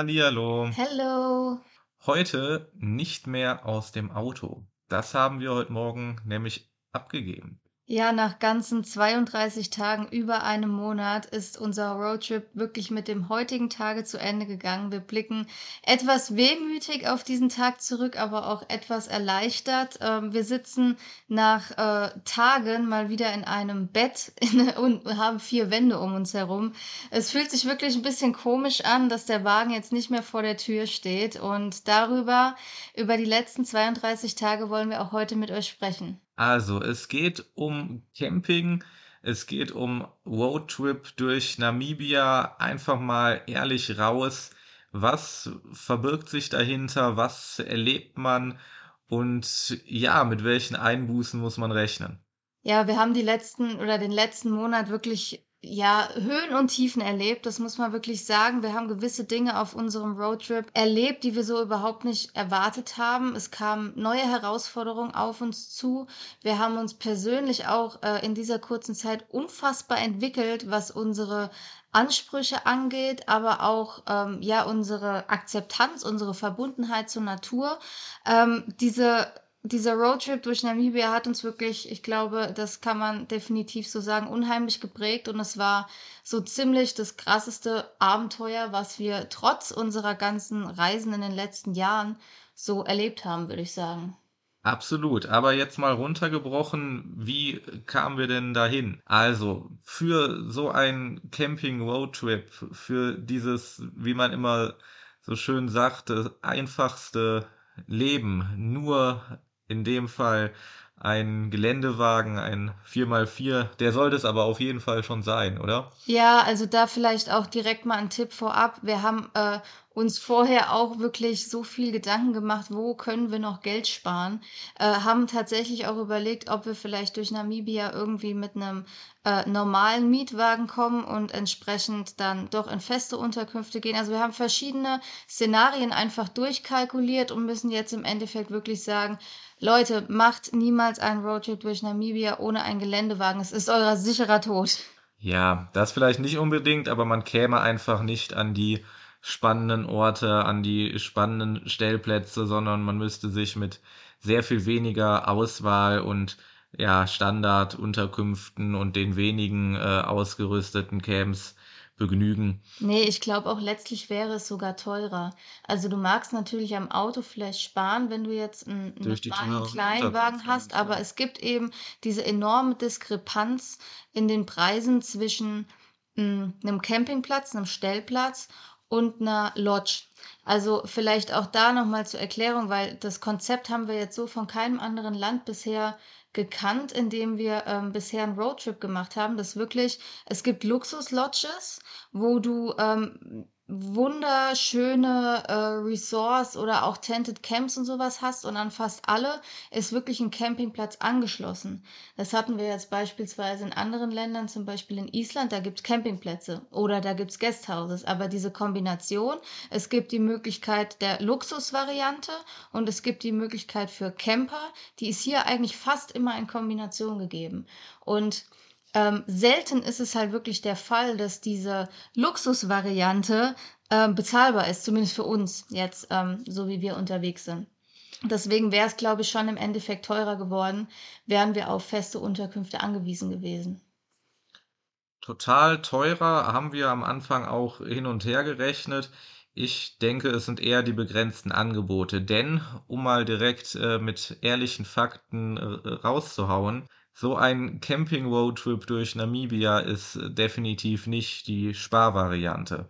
Hallihallo. Hello. Heute nicht mehr aus dem Auto. Das haben wir heute Morgen nämlich abgegeben. Ja, nach ganzen 32 Tagen, über einem Monat, ist unser Roadtrip wirklich mit dem heutigen Tage zu Ende gegangen. Wir blicken etwas wehmütig auf diesen Tag zurück, aber auch etwas erleichtert. Ähm, wir sitzen nach äh, Tagen mal wieder in einem Bett in, und haben vier Wände um uns herum. Es fühlt sich wirklich ein bisschen komisch an, dass der Wagen jetzt nicht mehr vor der Tür steht. Und darüber, über die letzten 32 Tage, wollen wir auch heute mit euch sprechen. Also, es geht um Camping, es geht um Roadtrip durch Namibia, einfach mal ehrlich raus. Was verbirgt sich dahinter? Was erlebt man? Und ja, mit welchen Einbußen muss man rechnen? Ja, wir haben die letzten oder den letzten Monat wirklich ja, Höhen und Tiefen erlebt, das muss man wirklich sagen. Wir haben gewisse Dinge auf unserem Roadtrip erlebt, die wir so überhaupt nicht erwartet haben. Es kamen neue Herausforderungen auf uns zu. Wir haben uns persönlich auch äh, in dieser kurzen Zeit unfassbar entwickelt, was unsere Ansprüche angeht, aber auch ähm, ja unsere Akzeptanz, unsere Verbundenheit zur Natur. Ähm, diese dieser Roadtrip durch Namibia hat uns wirklich, ich glaube, das kann man definitiv so sagen, unheimlich geprägt und es war so ziemlich das krasseste Abenteuer, was wir trotz unserer ganzen Reisen in den letzten Jahren so erlebt haben, würde ich sagen. Absolut, aber jetzt mal runtergebrochen, wie kamen wir denn dahin? Also, für so ein Camping Roadtrip, für dieses, wie man immer so schön sagt, einfachste Leben, nur in dem Fall ein Geländewagen, ein 4x4. Der sollte es aber auf jeden Fall schon sein, oder? Ja, also da vielleicht auch direkt mal ein Tipp vorab. Wir haben äh, uns vorher auch wirklich so viel Gedanken gemacht, wo können wir noch Geld sparen. Äh, haben tatsächlich auch überlegt, ob wir vielleicht durch Namibia irgendwie mit einem äh, normalen Mietwagen kommen und entsprechend dann doch in feste Unterkünfte gehen. Also wir haben verschiedene Szenarien einfach durchkalkuliert und müssen jetzt im Endeffekt wirklich sagen, Leute, macht niemals einen Roadtrip durch Namibia ohne einen Geländewagen. Es ist euer sicherer Tod. Ja, das vielleicht nicht unbedingt, aber man käme einfach nicht an die spannenden Orte, an die spannenden Stellplätze, sondern man müsste sich mit sehr viel weniger Auswahl und ja, Standardunterkünften und den wenigen äh, ausgerüsteten Camps begnügen. Nee, ich glaube auch letztlich wäre es sogar teurer. Also du magst natürlich am Auto vielleicht sparen, wenn du jetzt einen, teure Kleinwagen hast, aber es gibt eben diese enorme Diskrepanz in den Preisen zwischen mm, einem Campingplatz, einem Stellplatz und einer Lodge. Also vielleicht auch da nochmal zur Erklärung, weil das Konzept haben wir jetzt so von keinem anderen Land bisher gekannt, in dem wir ähm, bisher einen Roadtrip gemacht haben, dass wirklich, es gibt Luxus-Lodges, wo du ähm, wunderschöne äh, Resorts oder auch Tented Camps und sowas hast und an fast alle ist wirklich ein Campingplatz angeschlossen. Das hatten wir jetzt beispielsweise in anderen Ländern, zum Beispiel in Island, da gibt's Campingplätze oder da gibt's Guesthouses. Aber diese Kombination, es gibt die Möglichkeit der Luxusvariante und es gibt die Möglichkeit für Camper, die ist hier eigentlich fast immer in Kombination gegeben. Und ähm, selten ist es halt wirklich der Fall, dass diese Luxusvariante ähm, bezahlbar ist, zumindest für uns jetzt, ähm, so wie wir unterwegs sind. Deswegen wäre es, glaube ich, schon im Endeffekt teurer geworden, wären wir auf feste Unterkünfte angewiesen gewesen. Total teurer haben wir am Anfang auch hin und her gerechnet. Ich denke, es sind eher die begrenzten Angebote, denn um mal direkt äh, mit ehrlichen Fakten äh, rauszuhauen, so ein Camping-Roadtrip durch Namibia ist definitiv nicht die Sparvariante.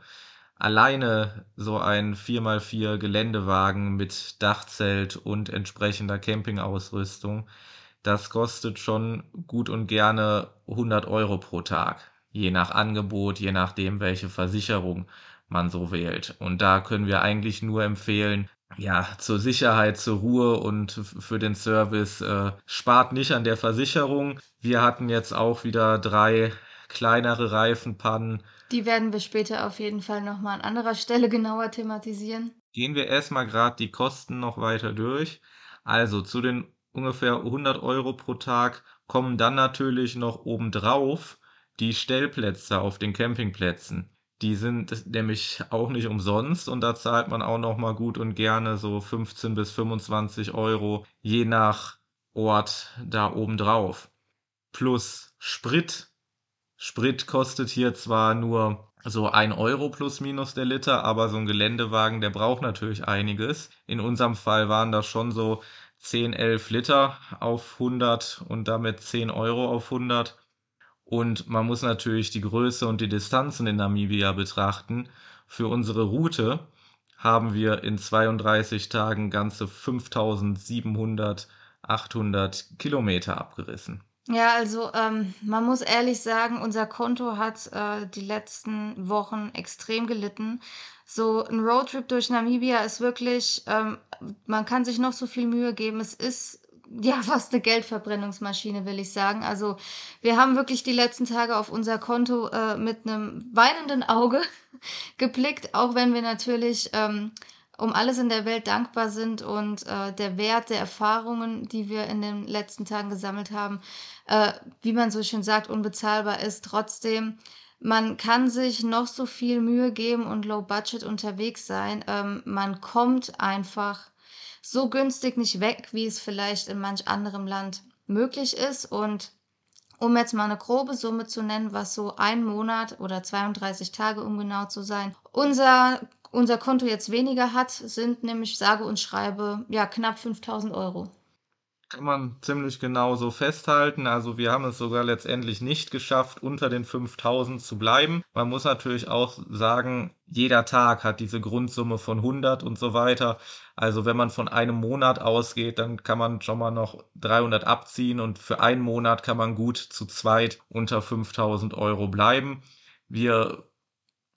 Alleine so ein 4x4 Geländewagen mit Dachzelt und entsprechender Campingausrüstung, das kostet schon gut und gerne 100 Euro pro Tag. Je nach Angebot, je nachdem, welche Versicherung man so wählt. Und da können wir eigentlich nur empfehlen, ja, zur Sicherheit, zur Ruhe und für den Service, äh, spart nicht an der Versicherung. Wir hatten jetzt auch wieder drei kleinere Reifenpannen. Die werden wir später auf jeden Fall nochmal an anderer Stelle genauer thematisieren. Gehen wir erstmal gerade die Kosten noch weiter durch. Also zu den ungefähr 100 Euro pro Tag kommen dann natürlich noch obendrauf die Stellplätze auf den Campingplätzen. Die sind nämlich auch nicht umsonst und da zahlt man auch noch mal gut und gerne so 15 bis 25 Euro je nach Ort da oben drauf. Plus Sprit. Sprit kostet hier zwar nur so ein Euro plus minus der Liter, aber so ein Geländewagen, der braucht natürlich einiges. In unserem Fall waren das schon so 10, 11 Liter auf 100 und damit 10 Euro auf 100. Und man muss natürlich die Größe und die Distanzen in Namibia betrachten. Für unsere Route haben wir in 32 Tagen ganze 5700, 800 Kilometer abgerissen. Ja, also ähm, man muss ehrlich sagen, unser Konto hat äh, die letzten Wochen extrem gelitten. So ein Roadtrip durch Namibia ist wirklich, ähm, man kann sich noch so viel Mühe geben. Es ist ja fast eine Geldverbrennungsmaschine, will ich sagen. Also wir haben wirklich die letzten Tage auf unser Konto äh, mit einem weinenden Auge geblickt, auch wenn wir natürlich ähm, um alles in der Welt dankbar sind und äh, der Wert der Erfahrungen, die wir in den letzten Tagen gesammelt haben, äh, wie man so schön sagt, unbezahlbar ist. Trotzdem, man kann sich noch so viel Mühe geben und low budget unterwegs sein. Ähm, man kommt einfach so günstig nicht weg, wie es vielleicht in manch anderem Land möglich ist. Und um jetzt mal eine grobe Summe zu nennen, was so ein Monat oder 32 Tage, um genau zu sein, unser, unser Konto jetzt weniger hat, sind nämlich sage und schreibe ja knapp 5000 Euro. Kann man ziemlich genau so festhalten. Also wir haben es sogar letztendlich nicht geschafft, unter den 5000 zu bleiben. Man muss natürlich auch sagen, jeder Tag hat diese Grundsumme von 100 und so weiter. Also wenn man von einem Monat ausgeht, dann kann man schon mal noch 300 abziehen und für einen Monat kann man gut zu zweit unter 5000 Euro bleiben. Wir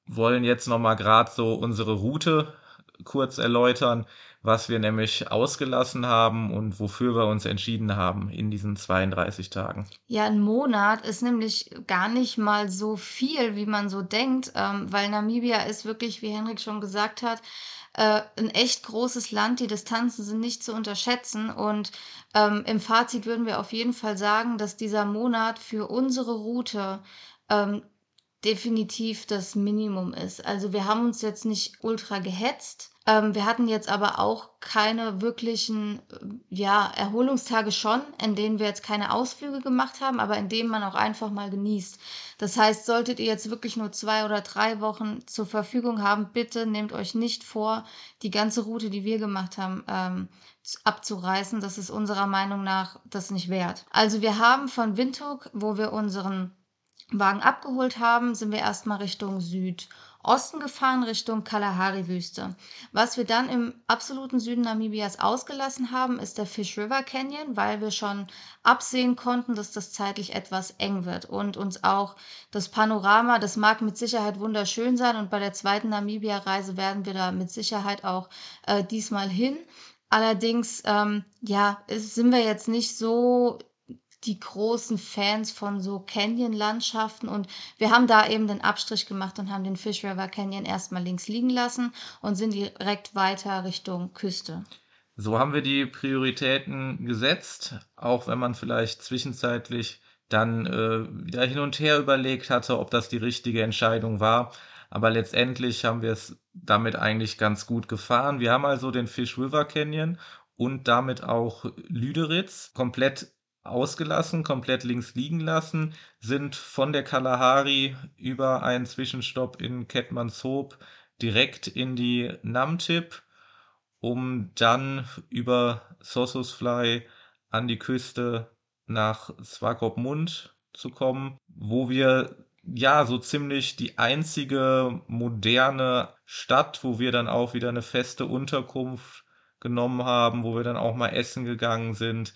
wollen jetzt noch mal gerade so unsere Route kurz erläutern was wir nämlich ausgelassen haben und wofür wir uns entschieden haben in diesen 32 Tagen. Ja, ein Monat ist nämlich gar nicht mal so viel, wie man so denkt, ähm, weil Namibia ist wirklich, wie Henrik schon gesagt hat, äh, ein echt großes Land. Die Distanzen sind nicht zu unterschätzen. Und ähm, im Fazit würden wir auf jeden Fall sagen, dass dieser Monat für unsere Route ähm, definitiv das Minimum ist. Also wir haben uns jetzt nicht ultra gehetzt. Ähm, wir hatten jetzt aber auch keine wirklichen, äh, ja, Erholungstage schon, in denen wir jetzt keine Ausflüge gemacht haben, aber in denen man auch einfach mal genießt. Das heißt, solltet ihr jetzt wirklich nur zwei oder drei Wochen zur Verfügung haben, bitte nehmt euch nicht vor, die ganze Route, die wir gemacht haben, ähm, abzureißen. Das ist unserer Meinung nach das nicht wert. Also wir haben von Windhoek, wo wir unseren Wagen abgeholt haben, sind wir erstmal Richtung Südosten gefahren, Richtung Kalahari-Wüste. Was wir dann im absoluten Süden Namibias ausgelassen haben, ist der Fish River Canyon, weil wir schon absehen konnten, dass das zeitlich etwas eng wird und uns auch das Panorama, das mag mit Sicherheit wunderschön sein und bei der zweiten Namibia-Reise werden wir da mit Sicherheit auch äh, diesmal hin. Allerdings, ähm, ja, sind wir jetzt nicht so die großen Fans von so Canyon-Landschaften und wir haben da eben den Abstrich gemacht und haben den Fish River Canyon erstmal links liegen lassen und sind direkt weiter Richtung Küste. So haben wir die Prioritäten gesetzt, auch wenn man vielleicht zwischenzeitlich dann äh, wieder hin und her überlegt hatte, ob das die richtige Entscheidung war. Aber letztendlich haben wir es damit eigentlich ganz gut gefahren. Wir haben also den Fish River Canyon und damit auch Lüderitz komplett ausgelassen, komplett links liegen lassen, sind von der Kalahari über einen Zwischenstopp in Kettmannshoop direkt in die Namtip, um dann über Sossusfly an die Küste nach Swakopmund zu kommen, wo wir ja so ziemlich die einzige moderne Stadt, wo wir dann auch wieder eine feste Unterkunft genommen haben, wo wir dann auch mal essen gegangen sind,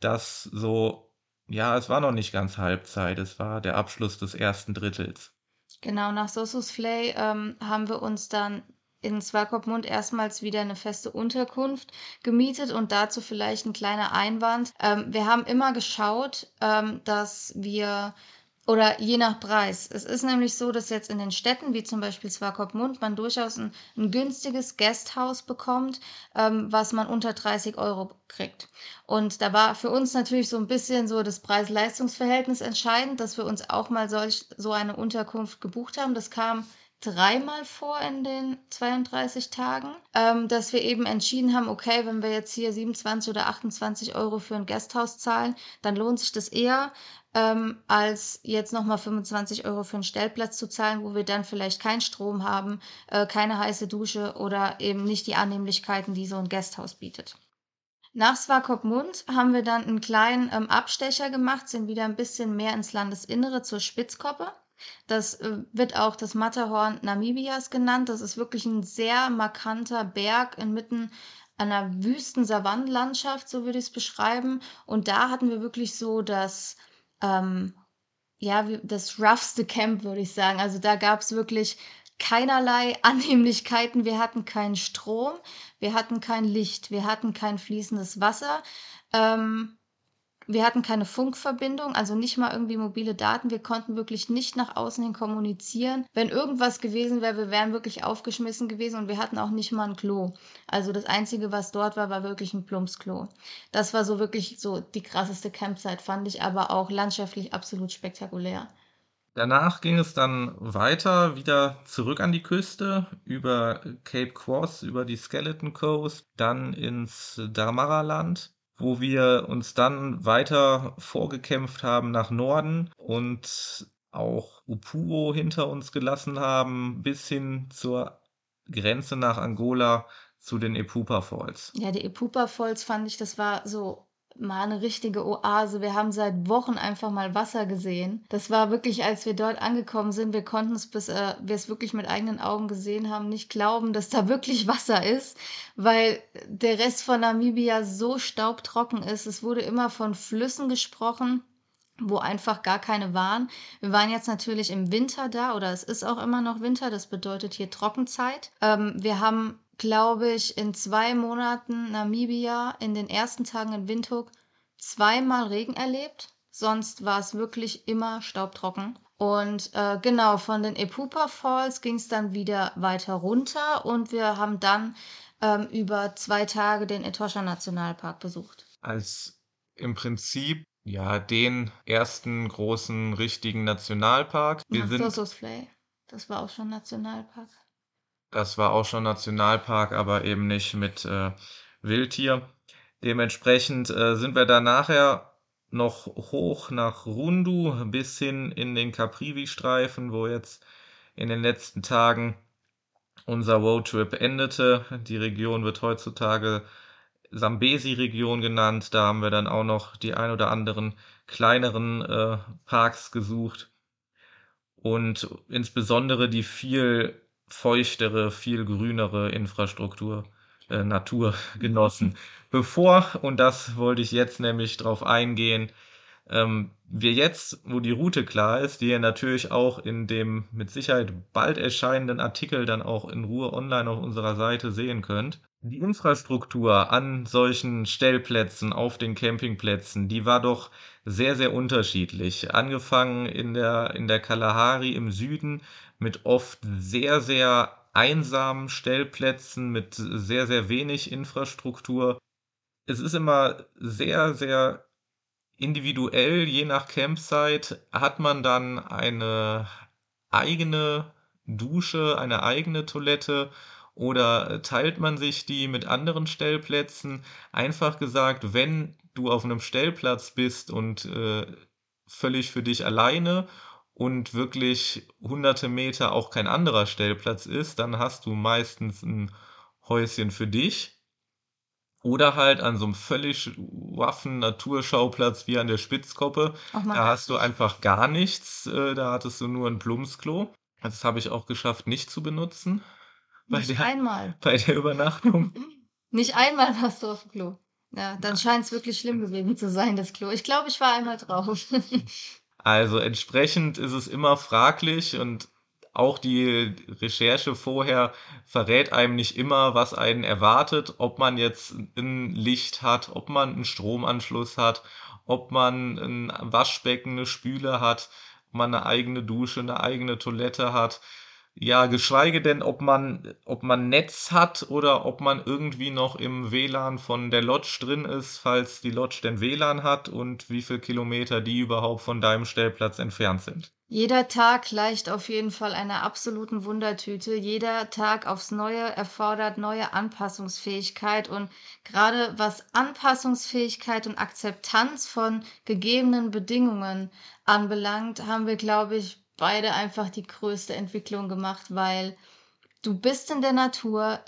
das so, ja, es war noch nicht ganz Halbzeit, es war der Abschluss des ersten Drittels. Genau, nach Sosus Flay ähm, haben wir uns dann in Swakopmund erstmals wieder eine feste Unterkunft gemietet und dazu vielleicht ein kleiner Einwand. Ähm, wir haben immer geschaut, ähm, dass wir oder je nach Preis. Es ist nämlich so, dass jetzt in den Städten, wie zum Beispiel Swakopmund, man durchaus ein, ein günstiges Guesthouse bekommt, ähm, was man unter 30 Euro kriegt. Und da war für uns natürlich so ein bisschen so das Preis-Leistungs-Verhältnis entscheidend, dass wir uns auch mal solch, so eine Unterkunft gebucht haben. Das kam dreimal vor in den 32 Tagen, ähm, dass wir eben entschieden haben, okay, wenn wir jetzt hier 27 oder 28 Euro für ein Gasthaus zahlen, dann lohnt sich das eher, ähm, als jetzt nochmal 25 Euro für einen Stellplatz zu zahlen, wo wir dann vielleicht keinen Strom haben, äh, keine heiße Dusche oder eben nicht die Annehmlichkeiten, die so ein Gasthaus bietet. Nach Swakopmund haben wir dann einen kleinen ähm, Abstecher gemacht, sind wieder ein bisschen mehr ins Landesinnere zur Spitzkoppe. Das äh, wird auch das Matterhorn Namibias genannt. Das ist wirklich ein sehr markanter Berg inmitten einer wüsten Savannenlandschaft, so würde ich es beschreiben. Und da hatten wir wirklich so das, ähm, ja, das roughste Camp, würde ich sagen. Also da gab es wirklich keinerlei Annehmlichkeiten. Wir hatten keinen Strom, wir hatten kein Licht, wir hatten kein fließendes Wasser. Ähm, wir hatten keine Funkverbindung, also nicht mal irgendwie mobile Daten. Wir konnten wirklich nicht nach außen hin kommunizieren. Wenn irgendwas gewesen wäre, wir wären wirklich aufgeschmissen gewesen und wir hatten auch nicht mal ein Klo. Also das Einzige, was dort war, war wirklich ein Plumpsklo. Das war so wirklich so die krasseste Campzeit, fand ich, aber auch landschaftlich absolut spektakulär. Danach ging es dann weiter, wieder zurück an die Küste, über Cape Cross, über die Skeleton Coast, dann ins Damara-Land wo wir uns dann weiter vorgekämpft haben nach Norden und auch Upuro hinter uns gelassen haben, bis hin zur Grenze nach Angola zu den Epupa Falls. Ja, die Epupa Falls fand ich, das war so mal eine richtige Oase. Wir haben seit Wochen einfach mal Wasser gesehen. Das war wirklich, als wir dort angekommen sind, wir konnten es, bis äh, wir es wirklich mit eigenen Augen gesehen haben, nicht glauben, dass da wirklich Wasser ist, weil der Rest von Namibia so staubtrocken ist. Es wurde immer von Flüssen gesprochen wo einfach gar keine waren. Wir waren jetzt natürlich im Winter da oder es ist auch immer noch Winter, das bedeutet hier Trockenzeit. Ähm, wir haben glaube ich, in zwei Monaten Namibia in den ersten Tagen in Windhoek zweimal Regen erlebt. Sonst war es wirklich immer staubtrocken. Und äh, genau, von den Epupa Falls ging es dann wieder weiter runter und wir haben dann ähm, über zwei Tage den Etosha Nationalpark besucht. Als im Prinzip ja den ersten großen richtigen Nationalpark. Wir Ach, sind Das war auch schon Nationalpark. Das war auch schon Nationalpark, aber eben nicht mit äh, Wildtier. Dementsprechend äh, sind wir da nachher noch hoch nach Rundu bis hin in den Caprivi-Streifen, wo jetzt in den letzten Tagen unser Roadtrip endete. Die Region wird heutzutage Sambesi-Region genannt. Da haben wir dann auch noch die ein oder anderen kleineren äh, Parks gesucht und insbesondere die viel feuchtere, viel grünere Infrastruktur, äh, Natur genossen. Bevor, und das wollte ich jetzt nämlich drauf eingehen, ähm, wir jetzt, wo die Route klar ist, die ihr natürlich auch in dem mit Sicherheit bald erscheinenden Artikel dann auch in Ruhe online auf unserer Seite sehen könnt. Die Infrastruktur an solchen Stellplätzen auf den Campingplätzen, die war doch sehr, sehr unterschiedlich. Angefangen in der, in der Kalahari im Süden mit oft sehr, sehr einsamen Stellplätzen, mit sehr, sehr wenig Infrastruktur. Es ist immer sehr, sehr individuell, je nach Campsite hat man dann eine eigene Dusche, eine eigene Toilette oder teilt man sich die mit anderen Stellplätzen? Einfach gesagt, wenn du auf einem Stellplatz bist und äh, völlig für dich alleine und wirklich hunderte Meter auch kein anderer Stellplatz ist, dann hast du meistens ein Häuschen für dich. Oder halt an so einem völlig waffen Naturschauplatz wie an der Spitzkoppe. Da hast du einfach gar nichts. Äh, da hattest du nur ein Plumpsklo. Das habe ich auch geschafft, nicht zu benutzen. Bei nicht der, einmal. Bei der Übernachtung. Nicht einmal warst du auf dem Klo. Ja, dann scheint es wirklich schlimm gewesen zu sein, das Klo. Ich glaube, ich war einmal drauf. Also entsprechend ist es immer fraglich und auch die Recherche vorher verrät einem nicht immer, was einen erwartet, ob man jetzt ein Licht hat, ob man einen Stromanschluss hat, ob man ein Waschbecken, eine Spüle hat, ob man eine eigene Dusche, eine eigene Toilette hat. Ja, geschweige denn, ob man, ob man Netz hat oder ob man irgendwie noch im WLAN von der Lodge drin ist, falls die Lodge denn WLAN hat und wie viele Kilometer die überhaupt von deinem Stellplatz entfernt sind. Jeder Tag gleicht auf jeden Fall einer absoluten Wundertüte. Jeder Tag aufs Neue erfordert neue Anpassungsfähigkeit und gerade was Anpassungsfähigkeit und Akzeptanz von gegebenen Bedingungen anbelangt, haben wir, glaube ich, beide einfach die größte Entwicklung gemacht, weil du bist in der Natur,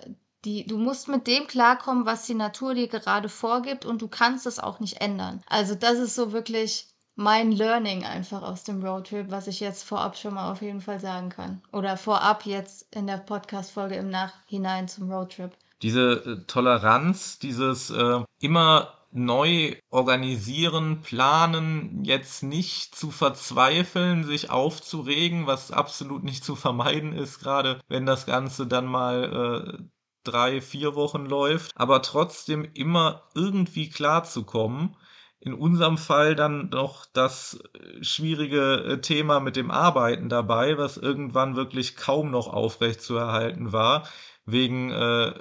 die, du musst mit dem klarkommen, was die Natur dir gerade vorgibt und du kannst es auch nicht ändern. Also das ist so wirklich mein Learning einfach aus dem Roadtrip, was ich jetzt vorab schon mal auf jeden Fall sagen kann. Oder vorab jetzt in der Podcast-Folge im Nachhinein zum Roadtrip. Diese äh, Toleranz, dieses äh, immer neu organisieren, planen, jetzt nicht zu verzweifeln, sich aufzuregen, was absolut nicht zu vermeiden ist, gerade wenn das Ganze dann mal äh, drei, vier Wochen läuft, aber trotzdem immer irgendwie klarzukommen in unserem Fall dann noch das äh, schwierige äh, Thema mit dem Arbeiten dabei, was irgendwann wirklich kaum noch aufrecht zu erhalten war, wegen äh,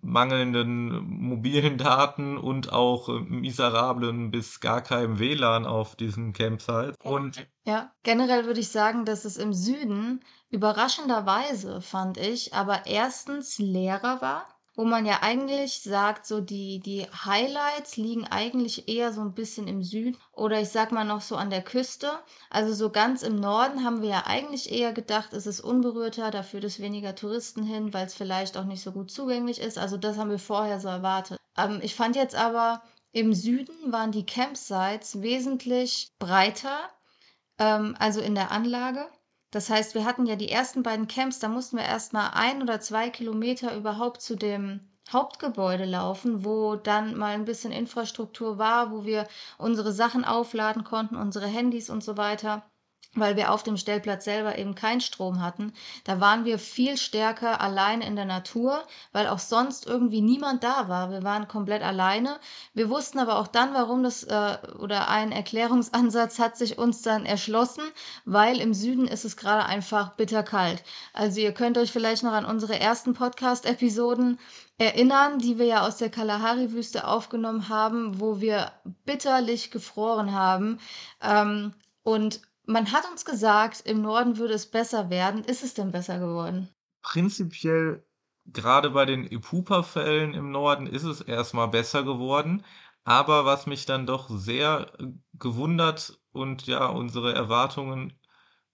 mangelnden mobilen Daten und auch äh, miserablen bis gar keinem WLAN auf diesen Campsites. Und ja, generell würde ich sagen, dass es im Süden überraschenderweise, fand ich, aber erstens leerer war wo man ja eigentlich sagt, so die, die Highlights liegen eigentlich eher so ein bisschen im Süden oder ich sag mal noch so an der Küste. Also so ganz im Norden haben wir ja eigentlich eher gedacht, es ist unberührter, da führt es weniger Touristen hin, weil es vielleicht auch nicht so gut zugänglich ist. Also das haben wir vorher so erwartet. Ähm, ich fand jetzt aber, im Süden waren die Campsites wesentlich breiter, ähm, also in der Anlage. Das heißt, wir hatten ja die ersten beiden Camps, da mussten wir erst mal ein oder zwei Kilometer überhaupt zu dem Hauptgebäude laufen, wo dann mal ein bisschen Infrastruktur war, wo wir unsere Sachen aufladen konnten, unsere Handys und so weiter weil wir auf dem Stellplatz selber eben keinen Strom hatten. Da waren wir viel stärker allein in der Natur, weil auch sonst irgendwie niemand da war. Wir waren komplett alleine. Wir wussten aber auch dann, warum das äh, oder ein Erklärungsansatz hat sich uns dann erschlossen, weil im Süden ist es gerade einfach bitterkalt. Also ihr könnt euch vielleicht noch an unsere ersten Podcast-Episoden erinnern, die wir ja aus der Kalahari-Wüste aufgenommen haben, wo wir bitterlich gefroren haben. Ähm, und man hat uns gesagt, im Norden würde es besser werden. Ist es denn besser geworden? Prinzipiell, gerade bei den Ipupa-Fällen im Norden ist es erstmal besser geworden. Aber was mich dann doch sehr äh, gewundert und ja unsere Erwartungen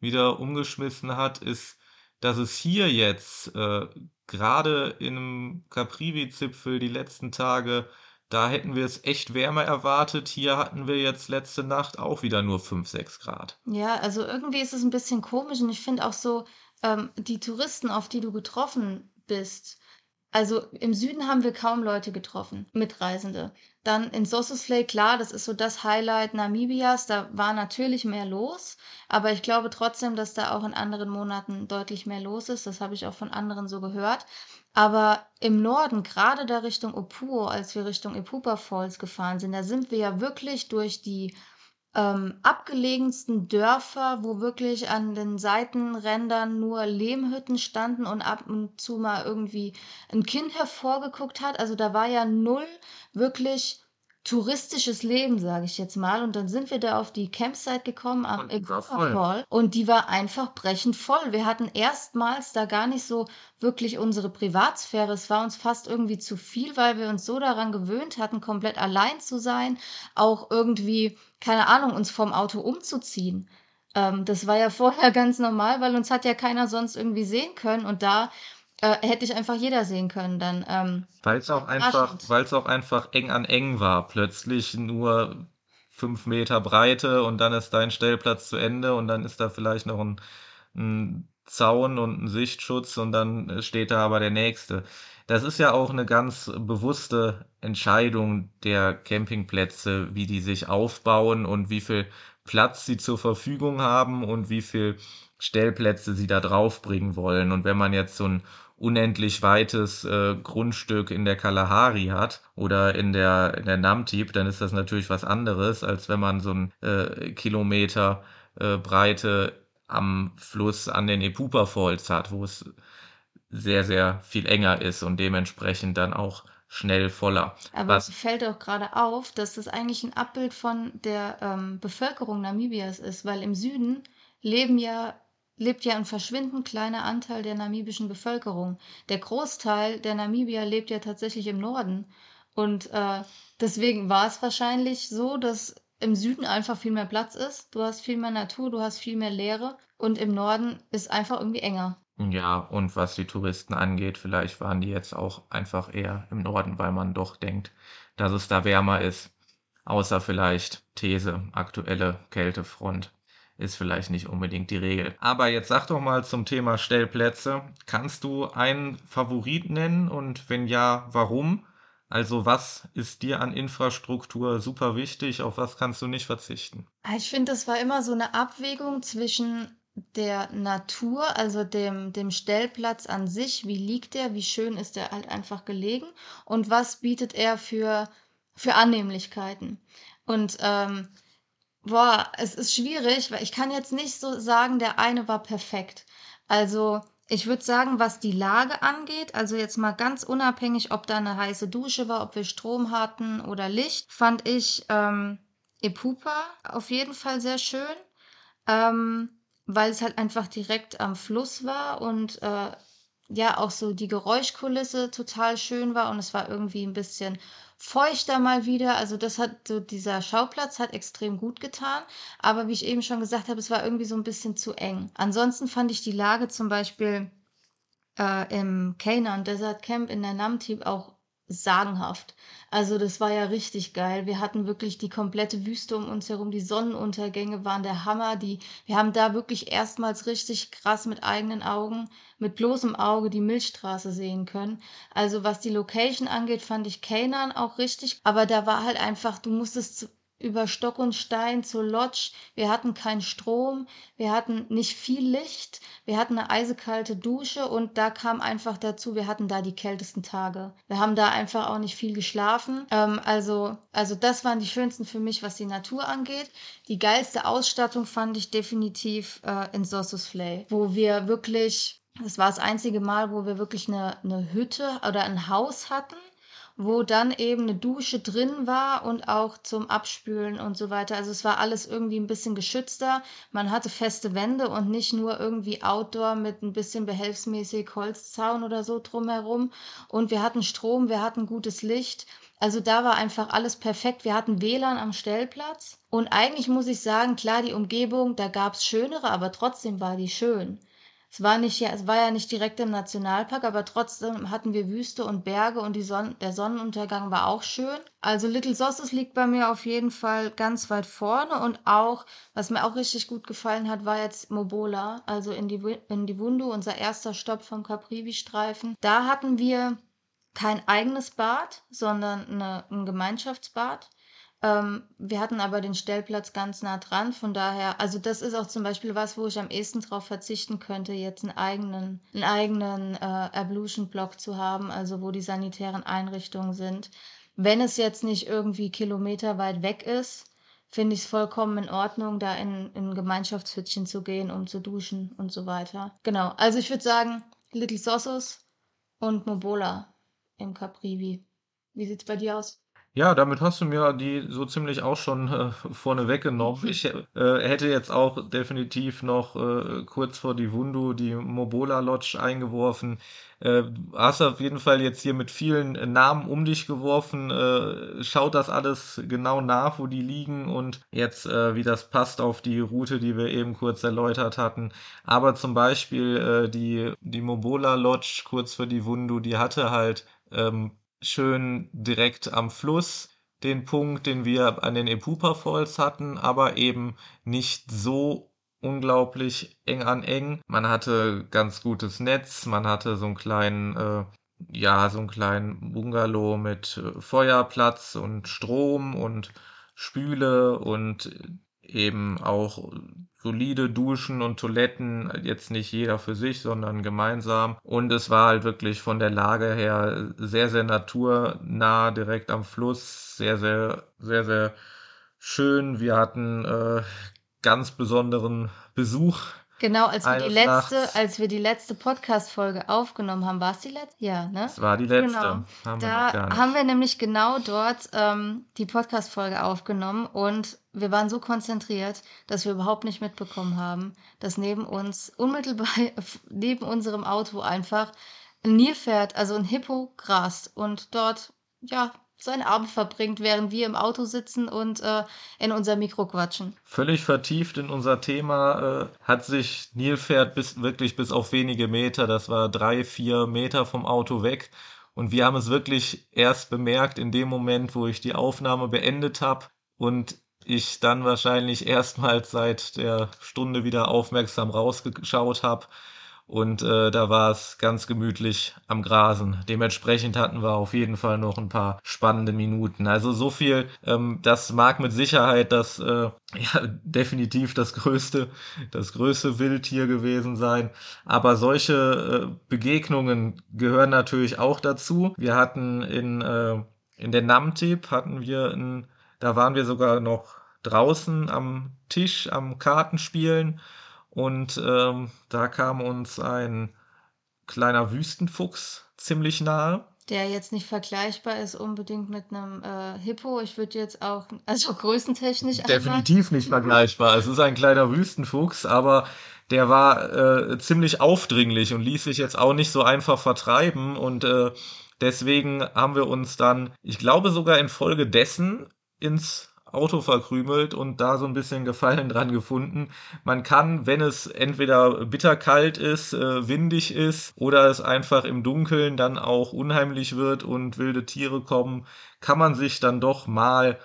wieder umgeschmissen hat, ist, dass es hier jetzt äh, gerade im Caprivi-Zipfel die letzten Tage da hätten wir es echt wärmer erwartet. Hier hatten wir jetzt letzte Nacht auch wieder nur 5, 6 Grad. Ja, also irgendwie ist es ein bisschen komisch und ich finde auch so, ähm, die Touristen, auf die du getroffen bist, also im Süden haben wir kaum Leute getroffen, Mitreisende. Dann in Sossusvley, klar, das ist so das Highlight Namibias, da war natürlich mehr los, aber ich glaube trotzdem, dass da auch in anderen Monaten deutlich mehr los ist. Das habe ich auch von anderen so gehört. Aber im Norden, gerade da Richtung Opuo, als wir Richtung Epupa Falls gefahren sind, da sind wir ja wirklich durch die ähm, abgelegensten Dörfer, wo wirklich an den Seitenrändern nur Lehmhütten standen und ab und zu mal irgendwie ein Kind hervorgeguckt hat. Also da war ja null wirklich touristisches Leben, sage ich jetzt mal. Und dann sind wir da auf die Campsite gekommen am Fall und die war einfach brechend voll. Wir hatten erstmals da gar nicht so wirklich unsere Privatsphäre. Es war uns fast irgendwie zu viel, weil wir uns so daran gewöhnt hatten, komplett allein zu sein, auch irgendwie, keine Ahnung, uns vom Auto umzuziehen. Ähm, das war ja vorher ganz normal, weil uns hat ja keiner sonst irgendwie sehen können und da äh, hätte ich einfach jeder sehen können dann. Ähm, weil es auch einfach, weil es auch einfach eng an eng war. Plötzlich nur fünf Meter Breite und dann ist dein Stellplatz zu Ende und dann ist da vielleicht noch ein, ein Zaun und ein Sichtschutz und dann steht da aber der nächste. Das ist ja auch eine ganz bewusste Entscheidung der Campingplätze, wie die sich aufbauen und wie viel Platz sie zur Verfügung haben und wie viel Stellplätze sie da draufbringen wollen. Und wenn man jetzt so ein unendlich weites äh, Grundstück in der Kalahari hat oder in der, in der Namtib, dann ist das natürlich was anderes, als wenn man so ein äh, Kilometer äh, Breite am Fluss an den Epupa Falls hat, wo es sehr, sehr viel enger ist und dementsprechend dann auch schnell voller. Aber es fällt auch gerade auf, dass das eigentlich ein Abbild von der ähm, Bevölkerung Namibias ist, weil im Süden leben ja lebt ja ein verschwindend kleiner Anteil der namibischen Bevölkerung. Der Großteil der Namibier lebt ja tatsächlich im Norden. Und äh, deswegen war es wahrscheinlich so, dass im Süden einfach viel mehr Platz ist. Du hast viel mehr Natur, du hast viel mehr Leere. Und im Norden ist einfach irgendwie enger. Ja, und was die Touristen angeht, vielleicht waren die jetzt auch einfach eher im Norden, weil man doch denkt, dass es da wärmer ist. Außer vielleicht These, aktuelle Kältefront ist vielleicht nicht unbedingt die Regel. Aber jetzt sag doch mal zum Thema Stellplätze. Kannst du einen Favorit nennen und wenn ja, warum? Also was ist dir an Infrastruktur super wichtig? Auf was kannst du nicht verzichten? Ich finde, das war immer so eine Abwägung zwischen der Natur, also dem, dem Stellplatz an sich, wie liegt er, wie schön ist er halt einfach gelegen und was bietet er für, für Annehmlichkeiten. Und ähm, boah, es ist schwierig, weil ich kann jetzt nicht so sagen, der eine war perfekt. Also ich würde sagen, was die Lage angeht, also jetzt mal ganz unabhängig, ob da eine heiße Dusche war, ob wir Strom hatten oder Licht, fand ich ähm, Epupa auf jeden Fall sehr schön. Ähm, weil es halt einfach direkt am Fluss war und äh, ja auch so die Geräuschkulisse total schön war und es war irgendwie ein bisschen feuchter mal wieder. Also das hat so dieser Schauplatz hat extrem gut getan, aber wie ich eben schon gesagt habe, es war irgendwie so ein bisschen zu eng. Ansonsten fand ich die Lage zum Beispiel äh, im Canaan Desert Camp in der Namtib auch sagenhaft. Also das war ja richtig geil. Wir hatten wirklich die komplette Wüste um uns herum. Die Sonnenuntergänge waren der Hammer. Die, wir haben da wirklich erstmals richtig krass mit eigenen Augen, mit bloßem Auge die Milchstraße sehen können. Also was die Location angeht, fand ich Canaan auch richtig. Aber da war halt einfach, du musstest über Stock und Stein zur Lodge. Wir hatten keinen Strom, wir hatten nicht viel Licht, wir hatten eine eisekalte Dusche und da kam einfach dazu, wir hatten da die kältesten Tage. Wir haben da einfach auch nicht viel geschlafen. Ähm, also, also das waren die schönsten für mich, was die Natur angeht. Die geilste Ausstattung fand ich definitiv äh, in Sossus Flay, wo wir wirklich das war das einzige Mal, wo wir wirklich eine, eine Hütte oder ein Haus hatten wo dann eben eine Dusche drin war und auch zum Abspülen und so weiter. Also es war alles irgendwie ein bisschen geschützter. Man hatte feste Wände und nicht nur irgendwie Outdoor mit ein bisschen behelfsmäßig Holzzaun oder so drumherum. Und wir hatten Strom, wir hatten gutes Licht. Also da war einfach alles perfekt. Wir hatten WLAN am Stellplatz. Und eigentlich muss ich sagen, klar, die Umgebung, da gab es schönere, aber trotzdem war die schön. Es war nicht ja, es war ja nicht direkt im Nationalpark, aber trotzdem hatten wir Wüste und Berge und Son der Sonnenuntergang war auch schön. Also Little Sosses liegt bei mir auf jeden Fall ganz weit vorne und auch, was mir auch richtig gut gefallen hat, war jetzt Mobola, also in die, in die Wundu, unser erster Stopp vom Caprivi-Streifen. Da hatten wir kein eigenes Bad, sondern eine, ein Gemeinschaftsbad. Ähm, wir hatten aber den Stellplatz ganz nah dran, von daher, also das ist auch zum Beispiel was, wo ich am ehesten drauf verzichten könnte, jetzt einen eigenen, einen eigenen äh, Ablution-Block zu haben, also wo die sanitären Einrichtungen sind. Wenn es jetzt nicht irgendwie kilometerweit weg ist, finde ich es vollkommen in Ordnung, da in, in ein Gemeinschaftshütchen zu gehen, um zu duschen und so weiter. Genau, also ich würde sagen, Little Sossos und Mobola im Caprivi. Wie sieht's bei dir aus? Ja, damit hast du mir die so ziemlich auch schon äh, vorne weggenommen. Ich äh, hätte jetzt auch definitiv noch äh, kurz vor die Wundu die Mobola Lodge eingeworfen. Äh, hast auf jeden Fall jetzt hier mit vielen Namen um dich geworfen. Äh, schaut das alles genau nach, wo die liegen und jetzt, äh, wie das passt auf die Route, die wir eben kurz erläutert hatten. Aber zum Beispiel äh, die, die Mobola Lodge kurz vor die Wundu, die hatte halt ähm, schön direkt am Fluss den Punkt, den wir an den Epupa Falls hatten, aber eben nicht so unglaublich eng an eng. Man hatte ganz gutes Netz, man hatte so einen kleinen, äh, ja, so einen kleinen Bungalow mit äh, Feuerplatz und Strom und Spüle und eben auch solide Duschen und Toiletten, jetzt nicht jeder für sich, sondern gemeinsam. Und es war halt wirklich von der Lage her sehr, sehr naturnah, direkt am Fluss, sehr, sehr, sehr, sehr schön. Wir hatten äh, ganz besonderen Besuch Genau, als wir die letzte, Nachts. als wir die letzte Podcast-Folge aufgenommen haben, war es die letzte? Ja, ne? Das war die letzte. Genau. Haben wir Da nicht. haben wir nämlich genau dort ähm, die Podcast-Folge aufgenommen und wir waren so konzentriert, dass wir überhaupt nicht mitbekommen haben, dass neben uns, unmittelbar neben unserem Auto einfach ein Nilpferd, also ein Hippo, grast und dort, ja, seinen Abend verbringt, während wir im Auto sitzen und äh, in unser Mikro quatschen. Völlig vertieft in unser Thema äh, hat sich Nilpferd bis, wirklich bis auf wenige Meter, das war drei, vier Meter vom Auto weg. Und wir haben es wirklich erst bemerkt in dem Moment, wo ich die Aufnahme beendet habe und ich dann wahrscheinlich erstmals seit der Stunde wieder aufmerksam rausgeschaut habe. Und äh, da war es ganz gemütlich am Grasen. Dementsprechend hatten wir auf jeden Fall noch ein paar spannende Minuten. Also so viel, ähm, das mag mit Sicherheit das, äh, ja, definitiv das größte, das größte Wildtier gewesen sein. Aber solche äh, Begegnungen gehören natürlich auch dazu. Wir hatten in, äh, in der Namtip hatten wir ein, da waren wir sogar noch draußen am Tisch, am Kartenspielen. Und ähm, da kam uns ein kleiner Wüstenfuchs ziemlich nahe. Der jetzt nicht vergleichbar ist unbedingt mit einem äh, Hippo. Ich würde jetzt auch, also größentechnisch einfach. Definitiv nicht vergleichbar. Es ist ein kleiner Wüstenfuchs, aber der war äh, ziemlich aufdringlich und ließ sich jetzt auch nicht so einfach vertreiben. Und äh, deswegen haben wir uns dann, ich glaube sogar infolge dessen, ins Auto verkrümelt und da so ein bisschen Gefallen dran gefunden. Man kann, wenn es entweder bitterkalt ist, äh, windig ist oder es einfach im Dunkeln dann auch unheimlich wird und wilde Tiere kommen, kann man sich dann doch mal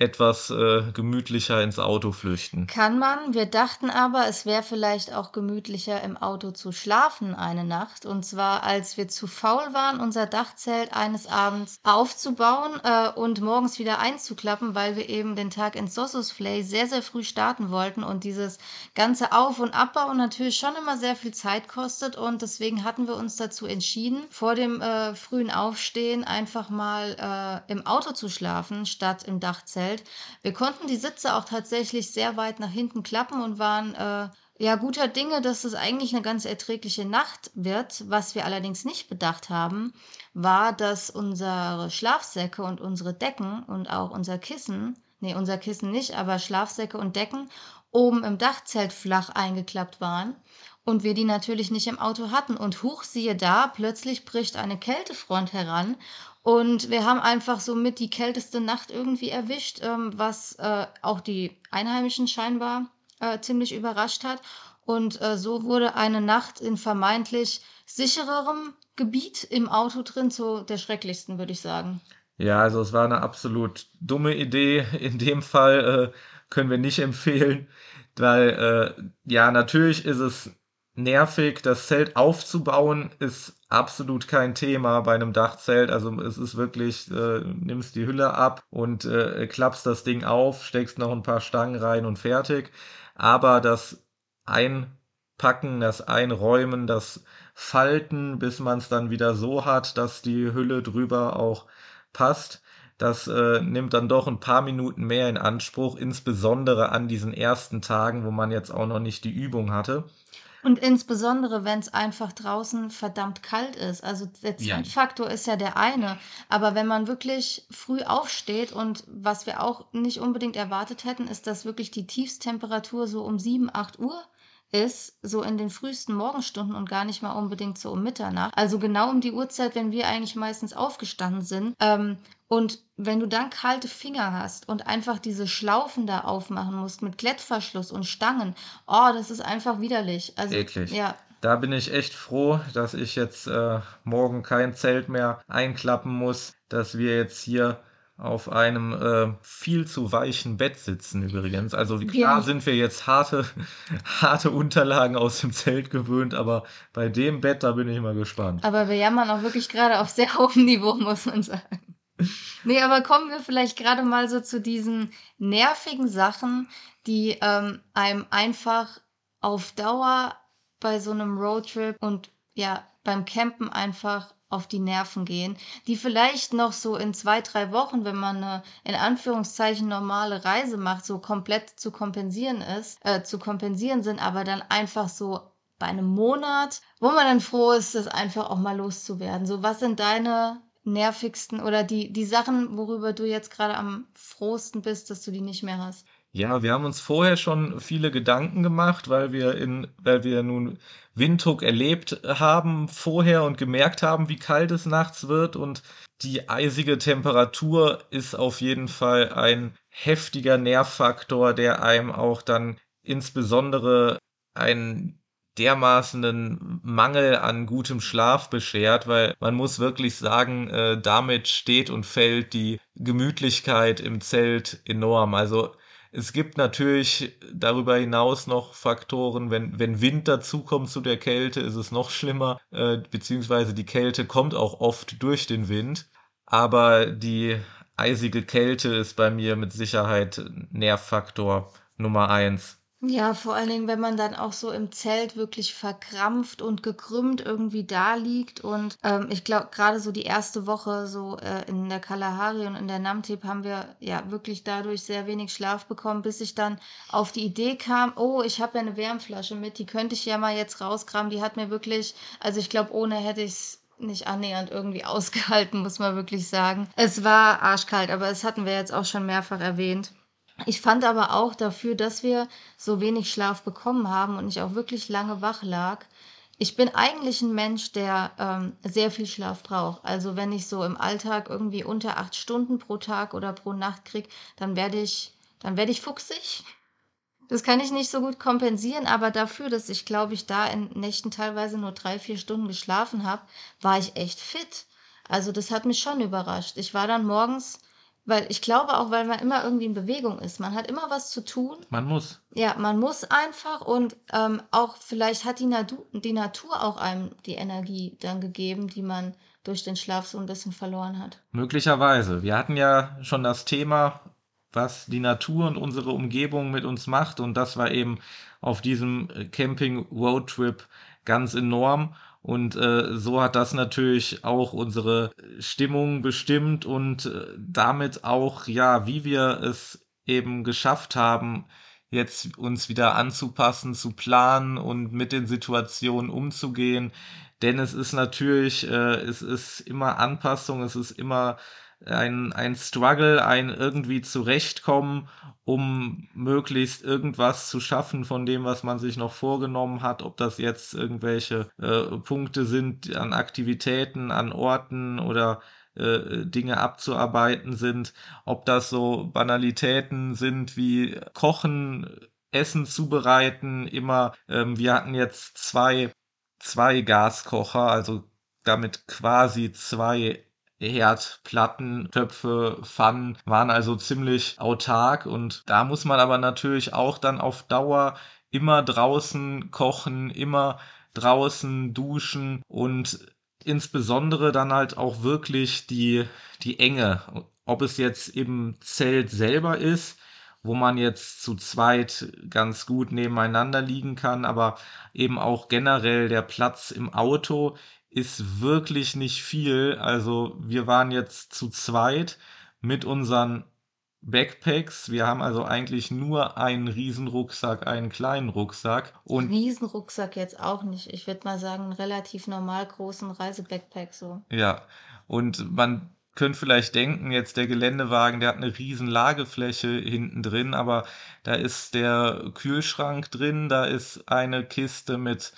etwas äh, gemütlicher ins Auto flüchten. Kann man. Wir dachten aber, es wäre vielleicht auch gemütlicher im Auto zu schlafen eine Nacht. Und zwar, als wir zu faul waren, unser Dachzelt eines Abends aufzubauen äh, und morgens wieder einzuklappen, weil wir eben den Tag in Sossus Flay sehr, sehr früh starten wollten und dieses ganze Auf- und Abbauen natürlich schon immer sehr viel Zeit kostet. Und deswegen hatten wir uns dazu entschieden, vor dem äh, frühen Aufstehen einfach mal äh, im Auto zu schlafen, statt im Dachzelt. Wir konnten die Sitze auch tatsächlich sehr weit nach hinten klappen und waren äh, ja guter Dinge, dass es eigentlich eine ganz erträgliche Nacht wird. Was wir allerdings nicht bedacht haben, war, dass unsere Schlafsäcke und unsere Decken und auch unser Kissen, nee, unser Kissen nicht, aber Schlafsäcke und Decken oben im Dachzelt flach eingeklappt waren und wir die natürlich nicht im Auto hatten. Und huch, siehe da, plötzlich bricht eine Kältefront heran und wir haben einfach somit die kälteste Nacht irgendwie erwischt, ähm, was äh, auch die Einheimischen scheinbar äh, ziemlich überrascht hat. Und äh, so wurde eine Nacht in vermeintlich sichererem Gebiet im Auto drin zu der schrecklichsten, würde ich sagen. Ja, also es war eine absolut dumme Idee. In dem Fall äh, können wir nicht empfehlen, weil äh, ja, natürlich ist es nervig, das Zelt aufzubauen, ist absolut kein Thema bei einem Dachzelt. Also es ist wirklich, äh, nimmst die Hülle ab und äh, klappst das Ding auf, steckst noch ein paar Stangen rein und fertig. Aber das Einpacken, das Einräumen, das Falten, bis man es dann wieder so hat, dass die Hülle drüber auch passt, das äh, nimmt dann doch ein paar Minuten mehr in Anspruch, insbesondere an diesen ersten Tagen, wo man jetzt auch noch nicht die Übung hatte. Und insbesondere, wenn es einfach draußen verdammt kalt ist. Also der Ja. Zeitfaktor ist ja der eine. Aber wenn man wirklich früh aufsteht und was wir auch nicht unbedingt erwartet hätten, ist, dass wirklich die Tiefstemperatur so um 7, 8 Uhr ist, so in den frühesten Morgenstunden und gar nicht mal unbedingt so um Mitternacht. Also genau um die Uhrzeit, wenn wir eigentlich meistens aufgestanden sind. Ähm, und wenn du dann kalte Finger hast und einfach diese Schlaufen da aufmachen musst mit Klettverschluss und Stangen, oh, das ist einfach widerlich. Also, Eklig. Ja, Da bin ich echt froh, dass ich jetzt äh, morgen kein Zelt mehr einklappen muss, dass wir jetzt hier auf einem äh, viel zu weichen Bett sitzen übrigens. Also klar Ja. sind wir jetzt harte, harte Unterlagen aus dem Zelt gewöhnt, aber bei dem Bett, da bin ich mal gespannt. aber wir jammern auch wirklich gerade auf sehr hohem Niveau, muss man sagen. Nee, aber kommen wir vielleicht gerade mal so zu diesen nervigen Sachen, die ähm, einem einfach auf Dauer bei so einem Roadtrip und ja, beim Campen einfach auf die Nerven gehen, die vielleicht noch so in zwei, drei Wochen, wenn man eine in Anführungszeichen normale Reise macht, so komplett zu kompensieren ist, äh, zu kompensieren sind, aber dann einfach so bei einem Monat, wo man dann froh ist, das einfach auch mal loszuwerden. So, was sind deine nervigsten oder die, die Sachen, worüber du jetzt gerade am frohsten bist, dass du die nicht mehr hast? Ja, wir haben uns vorher schon viele Gedanken gemacht, weil wir in, weil wir nun Windhoek erlebt haben vorher und gemerkt haben, wie kalt es nachts wird und die eisige Temperatur ist auf jeden Fall ein heftiger Nervfaktor, der einem auch dann insbesondere einen dermaßenen Mangel an gutem Schlaf beschert, weil man muss wirklich sagen, äh, damit steht und fällt die Gemütlichkeit im Zelt enorm. Also es gibt natürlich darüber hinaus noch Faktoren, wenn, wenn Wind dazukommt zu der Kälte, ist es noch schlimmer, äh, beziehungsweise die Kälte kommt auch oft durch den Wind. Aber die eisige Kälte ist bei mir mit Sicherheit Nervfaktor Nummer eins. Ja, vor allen Dingen, wenn man dann auch so im Zelt wirklich verkrampft und gekrümmt irgendwie da liegt. Und ähm, ich glaube, gerade so die erste Woche so äh, in der Kalahari und in der Namteb haben wir ja wirklich dadurch sehr wenig Schlaf bekommen, bis ich dann auf die Idee kam, oh, ich habe ja eine Wärmflasche mit, die könnte ich ja mal jetzt rauskramen. Die hat mir wirklich, also ich glaube, ohne hätte ich es nicht annähernd irgendwie ausgehalten, muss man wirklich sagen. Es war arschkalt, aber das hatten wir jetzt auch schon mehrfach erwähnt. Ich fand aber auch dafür, dass wir so wenig Schlaf bekommen haben und ich auch wirklich lange wach lag. Ich bin eigentlich ein Mensch, der ähm, sehr viel Schlaf braucht. Also wenn ich so im Alltag irgendwie unter acht Stunden pro Tag oder pro Nacht kriege, dann werde ich, dann werde ich fuchsig. Das kann ich nicht so gut kompensieren, aber dafür, dass ich, glaube ich, da in Nächten teilweise nur drei, vier Stunden geschlafen habe, war ich echt fit. Also das hat mich schon überrascht. Ich war dann morgens weil ich glaube auch, weil man immer irgendwie in Bewegung ist. Man hat immer was zu tun. Man muss. Ja, man muss einfach und ähm, auch vielleicht hat die, die Natur auch einem die Energie dann gegeben, die man durch den Schlaf so ein bisschen verloren hat. Möglicherweise. Wir hatten ja schon das Thema, was die Natur und unsere Umgebung mit uns macht und das war eben auf diesem Camping-Roadtrip ganz enorm. Und äh, so hat das natürlich auch unsere Stimmung bestimmt und äh, damit auch, ja, wie wir es eben geschafft haben, jetzt uns wieder anzupassen, zu planen und mit den Situationen umzugehen. Denn es ist natürlich, äh, es ist immer Anpassung, es ist immer ein, ein Struggle, ein irgendwie zurechtkommen, um möglichst irgendwas zu schaffen von dem, was man sich noch vorgenommen hat, ob das jetzt irgendwelche äh, Punkte sind an Aktivitäten, an Orten oder äh, Dinge abzuarbeiten sind, ob das so Banalitäten sind wie Kochen, Essen zubereiten, immer, ähm, wir hatten jetzt zwei, zwei Gaskocher, also damit quasi zwei Herdplatten, Töpfe, Pfannen waren also ziemlich autark und da muss man aber natürlich auch dann auf Dauer immer draußen kochen, immer draußen duschen und insbesondere dann halt auch wirklich die, die Enge. Ob es jetzt im Zelt selber ist, wo man jetzt zu zweit ganz gut nebeneinander liegen kann, aber eben auch generell der Platz im Auto ist wirklich nicht viel. Also wir waren jetzt zu zweit mit unseren Backpacks. Wir haben also eigentlich nur einen Riesenrucksack, einen kleinen Rucksack. Und Riesenrucksack jetzt auch nicht. Ich würde mal sagen, einen relativ normal großen Reisebackpack so. Ja, und man könnte vielleicht denken, jetzt der Geländewagen, der hat eine riesen Lagefläche hinten drin, aber da ist der Kühlschrank drin, da ist eine Kiste mit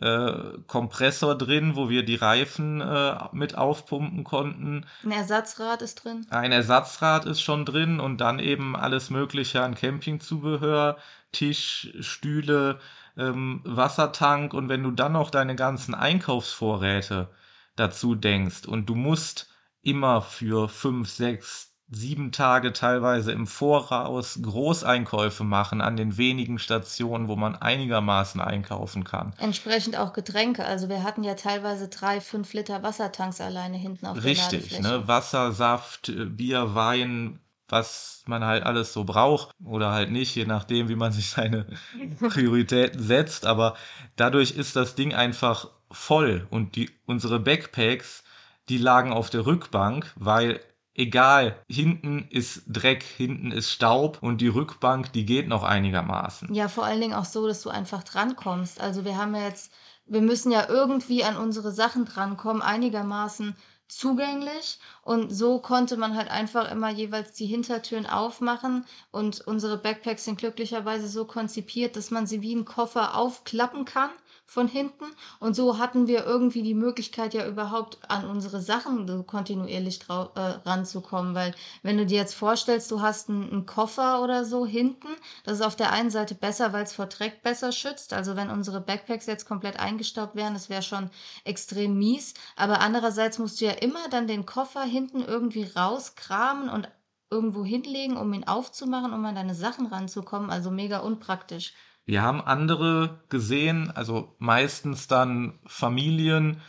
äh, Kompressor drin, wo wir die Reifen äh, mit aufpumpen konnten. Ein Ersatzrad ist drin. Ein Ersatzrad ist schon drin und dann eben alles Mögliche an Campingzubehör, Tisch, Stühle, ähm, Wassertank und wenn du dann noch deine ganzen Einkaufsvorräte dazu denkst und du musst immer für fünf, sechs, sieben Tage teilweise im Voraus Großeinkäufe machen an den wenigen Stationen, wo man einigermaßen einkaufen kann. Entsprechend auch Getränke. Also wir hatten ja teilweise drei, fünf Liter Wassertanks alleine hinten auf Richtig, der ne? Wasser, Saft, Bier, Wein, was man halt alles so braucht oder halt nicht, je nachdem, wie man sich seine Prioritäten setzt. Aber dadurch ist das Ding einfach voll und die, unsere Backpacks die lagen auf der Rückbank, weil egal, hinten ist Dreck, hinten ist Staub und die Rückbank, die geht noch einigermaßen. Ja, vor allen Dingen auch so, dass du einfach drankommst. Also wir haben ja jetzt, wir müssen ja irgendwie an unsere Sachen drankommen, einigermaßen zugänglich und so konnte man halt einfach immer jeweils die Hintertüren aufmachen und unsere Backpacks sind glücklicherweise so konzipiert, dass man sie wie ein Koffer aufklappen kann von hinten. Und so hatten wir irgendwie die Möglichkeit, ja überhaupt an unsere Sachen so kontinuierlich äh, ranzukommen. Weil wenn du dir jetzt vorstellst, du hast einen, einen, Koffer oder so hinten, das ist auf der einen Seite besser, weil es vor Dreck besser schützt. Also wenn unsere Backpacks jetzt komplett eingestaubt wären, das wäre schon extrem mies. Aber andererseits musst du ja immer dann den Koffer hinten irgendwie rauskramen und irgendwo hinlegen, um ihn aufzumachen, um an deine Sachen ranzukommen. Also mega unpraktisch. Wir haben andere gesehen, also meistens dann Familien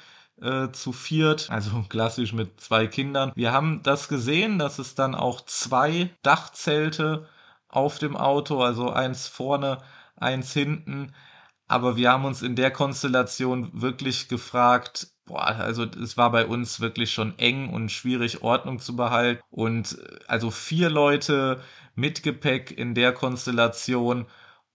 äh, zu viert, also klassisch mit zwei Kindern. Wir haben das gesehen, dass es dann auch zwei Dachzelte auf dem Auto, also eins vorne, eins hinten. Aber wir haben uns in der Konstellation wirklich gefragt, boah, also es war bei uns wirklich schon eng und schwierig, Ordnung zu behalten. Und äh, also vier Leute mit Gepäck in der Konstellation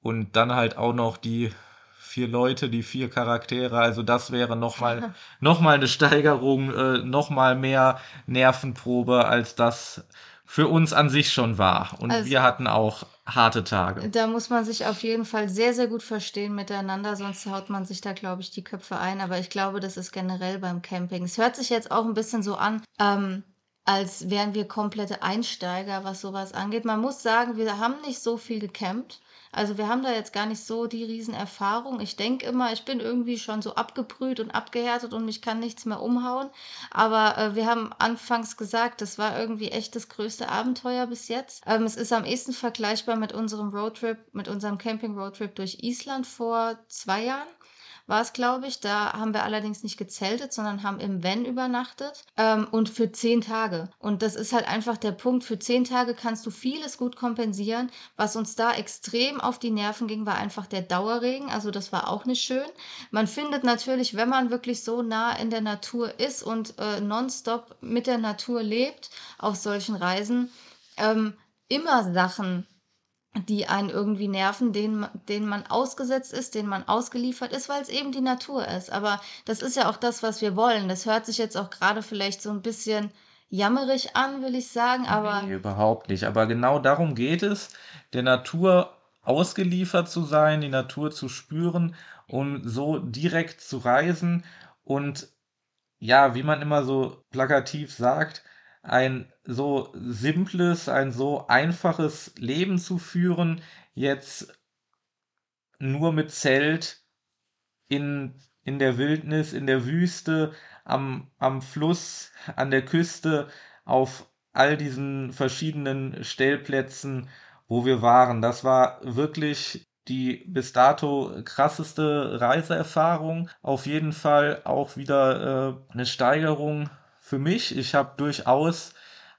und dann halt auch noch die vier Leute, die vier Charaktere. Also das wäre nochmal noch mal eine Steigerung, äh, nochmal mehr Nervenprobe, als das für uns an sich schon war. Und also, wir hatten auch harte Tage. Da muss man sich auf jeden Fall sehr, sehr gut verstehen miteinander, sonst haut man sich da, glaube ich, die Köpfe ein. Aber ich glaube, das ist generell beim Camping. Es hört sich jetzt auch ein bisschen so an, ähm, als wären wir komplette Einsteiger, was sowas angeht. Man muss sagen, wir haben nicht so viel gecampt. Also wir haben da jetzt gar nicht so die Riesenerfahrung. Ich denke immer, ich bin irgendwie schon so abgebrüht und abgehärtet und mich kann nichts mehr umhauen. Aber äh, wir haben anfangs gesagt, das war irgendwie echt das größte Abenteuer bis jetzt. Ähm, es ist am ehesten vergleichbar mit unserem Roadtrip, mit unserem Camping-Roadtrip durch Island vor zwei Jahren war es, glaube ich. Da haben wir allerdings nicht gezeltet, sondern haben im Van übernachtet ähm, und für zehn Tage. Und das ist halt einfach der Punkt. Für zehn Tage kannst du vieles gut kompensieren. Was uns da extrem auf die Nerven ging, war einfach der Dauerregen. Also das war auch nicht schön. Man findet natürlich, wenn man wirklich so nah in der Natur ist und äh, nonstop mit der Natur lebt auf solchen Reisen, ähm, immer Sachen, die einen irgendwie nerven, denen, denen man ausgesetzt ist, denen man ausgeliefert ist, weil es eben die Natur ist. Aber das ist ja auch das, was wir wollen. Das hört sich jetzt auch gerade vielleicht so ein bisschen jammerig an, will ich sagen, aber. Nee, überhaupt nicht. Aber genau darum geht es, der Natur ausgeliefert zu sein, die Natur zu spüren, um so direkt zu reisen und ja, wie man immer so plakativ sagt, ein so simples, ein so einfaches Leben zu führen, jetzt nur mit Zelt in, in der Wildnis, in der Wüste, am, am Fluss, an der Küste, auf all diesen verschiedenen Stellplätzen, wo wir waren. Das war wirklich die bis dato krasseste Reiseerfahrung. Auf jeden Fall auch wieder äh, eine Steigerung für mich. Ich habe durchaus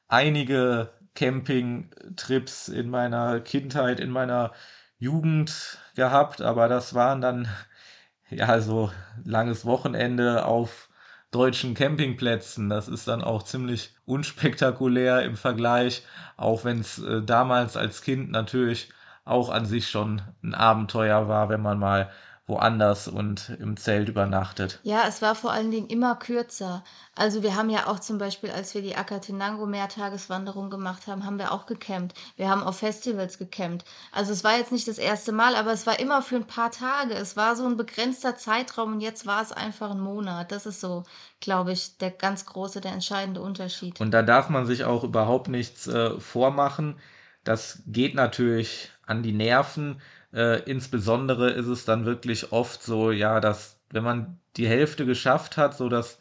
einige Campingtrips in meiner Kindheit, in meiner Jugend gehabt, aber das waren dann ja so langes Wochenende auf deutschen Campingplätzen. Das ist dann auch ziemlich unspektakulär im Vergleich, auch wenn es äh, damals als Kind natürlich auch an sich schon ein Abenteuer war, wenn man mal woanders und im Zelt übernachtet. Ja, es war vor allen Dingen immer kürzer. Also wir haben ja auch zum Beispiel, als wir die Akatenango Mehrtageswanderung gemacht haben, haben wir auch gecampt. Wir haben auf Festivals gecampt. Also es war jetzt nicht das erste Mal, aber es war immer für ein paar Tage. Es war so ein begrenzter Zeitraum und jetzt war es einfach ein Monat. Das ist so, glaube ich, der ganz große, der entscheidende Unterschied. Und da darf man sich auch überhaupt nichts äh, vormachen. Das geht natürlich an die Nerven äh, insbesondere ist es dann wirklich oft so, ja, dass wenn man die Hälfte geschafft hat, so das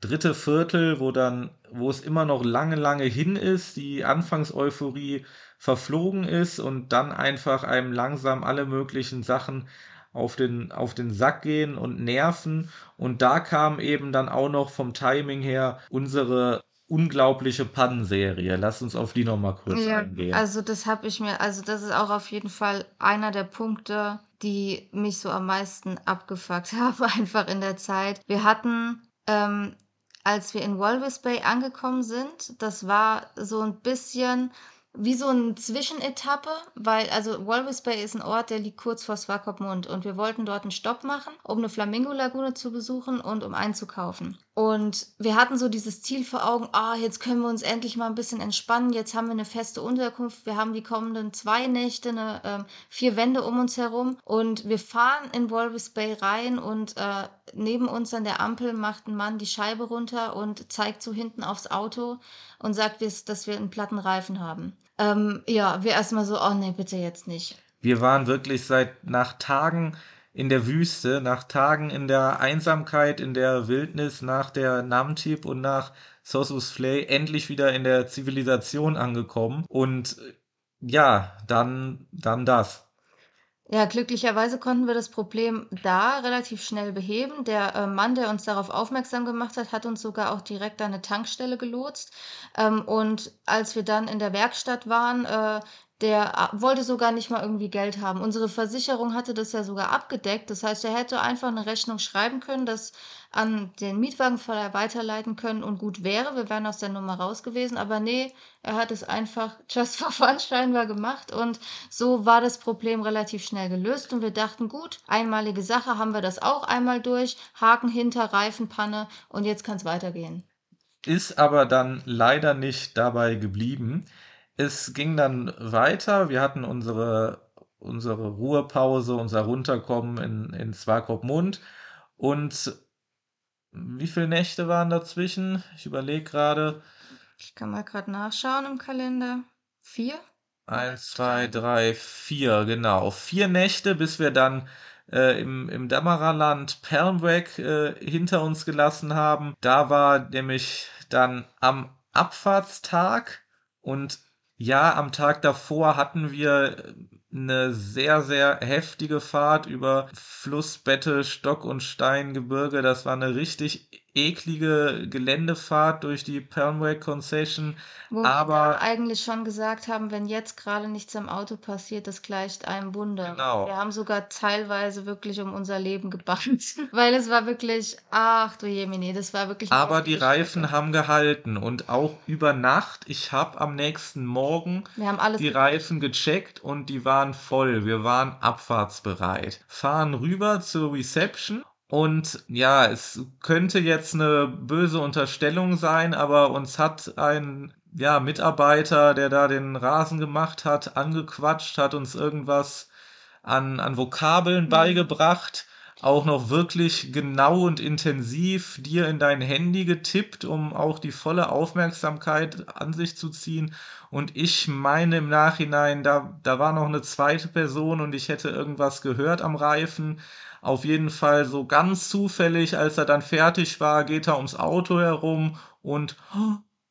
dritte Viertel, wo dann, wo es immer noch lange, lange hin ist, die Anfangseuphorie verflogen ist und dann einfach einem langsam alle möglichen Sachen auf den, auf den Sack gehen und nerven. Und da kam eben dann auch noch vom Timing her unsere unglaubliche Pannenserie. Lass uns auf die nochmal kurz ja, eingehen. Also das habe ich mir, also das ist auch auf jeden Fall einer der Punkte, die mich so am meisten abgefuckt haben, einfach in der Zeit. Wir hatten ähm, als wir in Walvis Bay angekommen sind. Das war so ein bisschen wie so eine Zwischenetappe, weil also Walvis Bay ist ein Ort, der liegt kurz vor Swakopmund und wir wollten dort einen Stopp machen, um eine Flamingo-Lagune zu besuchen und um einzukaufen. Und wir hatten so dieses Ziel vor Augen, ah, jetzt können wir uns endlich mal ein bisschen entspannen, jetzt haben wir eine feste Unterkunft, wir haben die kommenden zwei Nächte, eine, ähm, vier Wände um uns herum und wir fahren in Walvis Bay rein und äh, neben uns an der Ampel macht ein Mann die Scheibe runter und zeigt so hinten aufs Auto und sagt, dass wir einen platten Reifen haben. Ähm, ja, wir erstmal so, oh nee, bitte jetzt nicht. Wir waren wirklich seit nach Tagen in der Wüste, nach Tagen in der Einsamkeit, in der Wildnis, nach der Namtip und nach Sosus Flay endlich wieder in der Zivilisation angekommen. Und ja, dann, dann das. Ja, glücklicherweise konnten wir das Problem da relativ schnell beheben. Der äh, Mann, der uns darauf aufmerksam gemacht hat, hat uns sogar auch direkt an eine Tankstelle gelotst. Ähm, und als wir dann in der Werkstatt waren, äh, der äh, wollte sogar nicht mal irgendwie Geld haben. Unsere Versicherung hatte das ja sogar abgedeckt. Das heißt, er hätte einfach eine Rechnung schreiben können, das an den Mietwagenverleih weiterleiten können und gut wäre. Wir wären aus der Nummer raus gewesen. Aber nee, er hat es einfach just for fun scheinbar gemacht. Und so war das Problem relativ schnell gelöst. Und wir dachten, gut, einmalige Sache, haben wir das auch einmal durch. Haken hinter, Reifenpanne und jetzt kann es weitergehen. Ist aber dann leider nicht dabei geblieben. Es ging dann weiter. Wir hatten unsere, unsere Ruhepause, unser Runterkommen in, in Swakopmund. Und wie viele Nächte waren dazwischen? Ich überlege gerade. Ich kann mal gerade nachschauen im Kalender. Vier? Eins, zwei, drei, vier, genau. Vier Nächte, bis wir dann äh, im, im Dammererland Pelmweg äh, hinter uns gelassen haben. Da war nämlich dann am Abfahrtstag und ja, am Tag davor hatten wir eine sehr, sehr heftige Fahrt über Flussbette, Stock- und Steingebirge. Das war eine richtig eklige Geländefahrt durch die Palmway Concession. Wo aber wir eigentlich schon gesagt haben, wenn jetzt gerade nichts am Auto passiert, das gleicht einem Wunder. Genau. Wir haben sogar teilweise wirklich um unser Leben gebannt, weil es war wirklich, ach du Jemini, das war wirklich. Aber die Reifen haben gehalten und auch über Nacht. Ich habe am nächsten Morgen die Reifen gecheckt und die waren voll. Wir waren abfahrtsbereit. Fahren rüber zur Reception und ja, es könnte jetzt eine böse Unterstellung sein, aber uns hat ein ja, Mitarbeiter, der da den Rasen gemacht hat, angequatscht, hat uns irgendwas an, an Vokabeln mhm. beigebracht, auch noch wirklich genau und intensiv dir in dein Handy getippt, um auch die volle Aufmerksamkeit an sich zu ziehen. Und ich meine im Nachhinein, da, da war noch eine zweite Person und ich hätte irgendwas gehört am Reifen. Auf jeden Fall so ganz zufällig, als er dann fertig war, geht er ums Auto herum und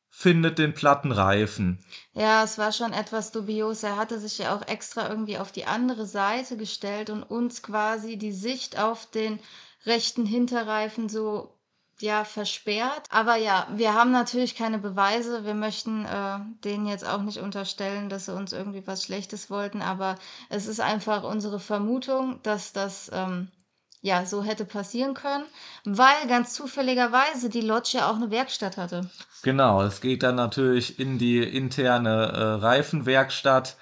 findet den platten Reifen. Ja, es war schon etwas dubios. Er hatte sich ja auch extra irgendwie auf die andere Seite gestellt und uns quasi die Sicht auf den rechten Hinterreifen so ja versperrt. Aber ja, wir haben natürlich keine Beweise. Wir möchten äh, denen jetzt auch nicht unterstellen, dass sie uns irgendwie was Schlechtes wollten. Aber es ist einfach unsere Vermutung, dass das ähm, ja, so hätte passieren können, weil ganz zufälligerweise die Lodge ja auch eine Werkstatt hatte. Genau, es geht dann natürlich in die interne äh, Reifenwerkstatt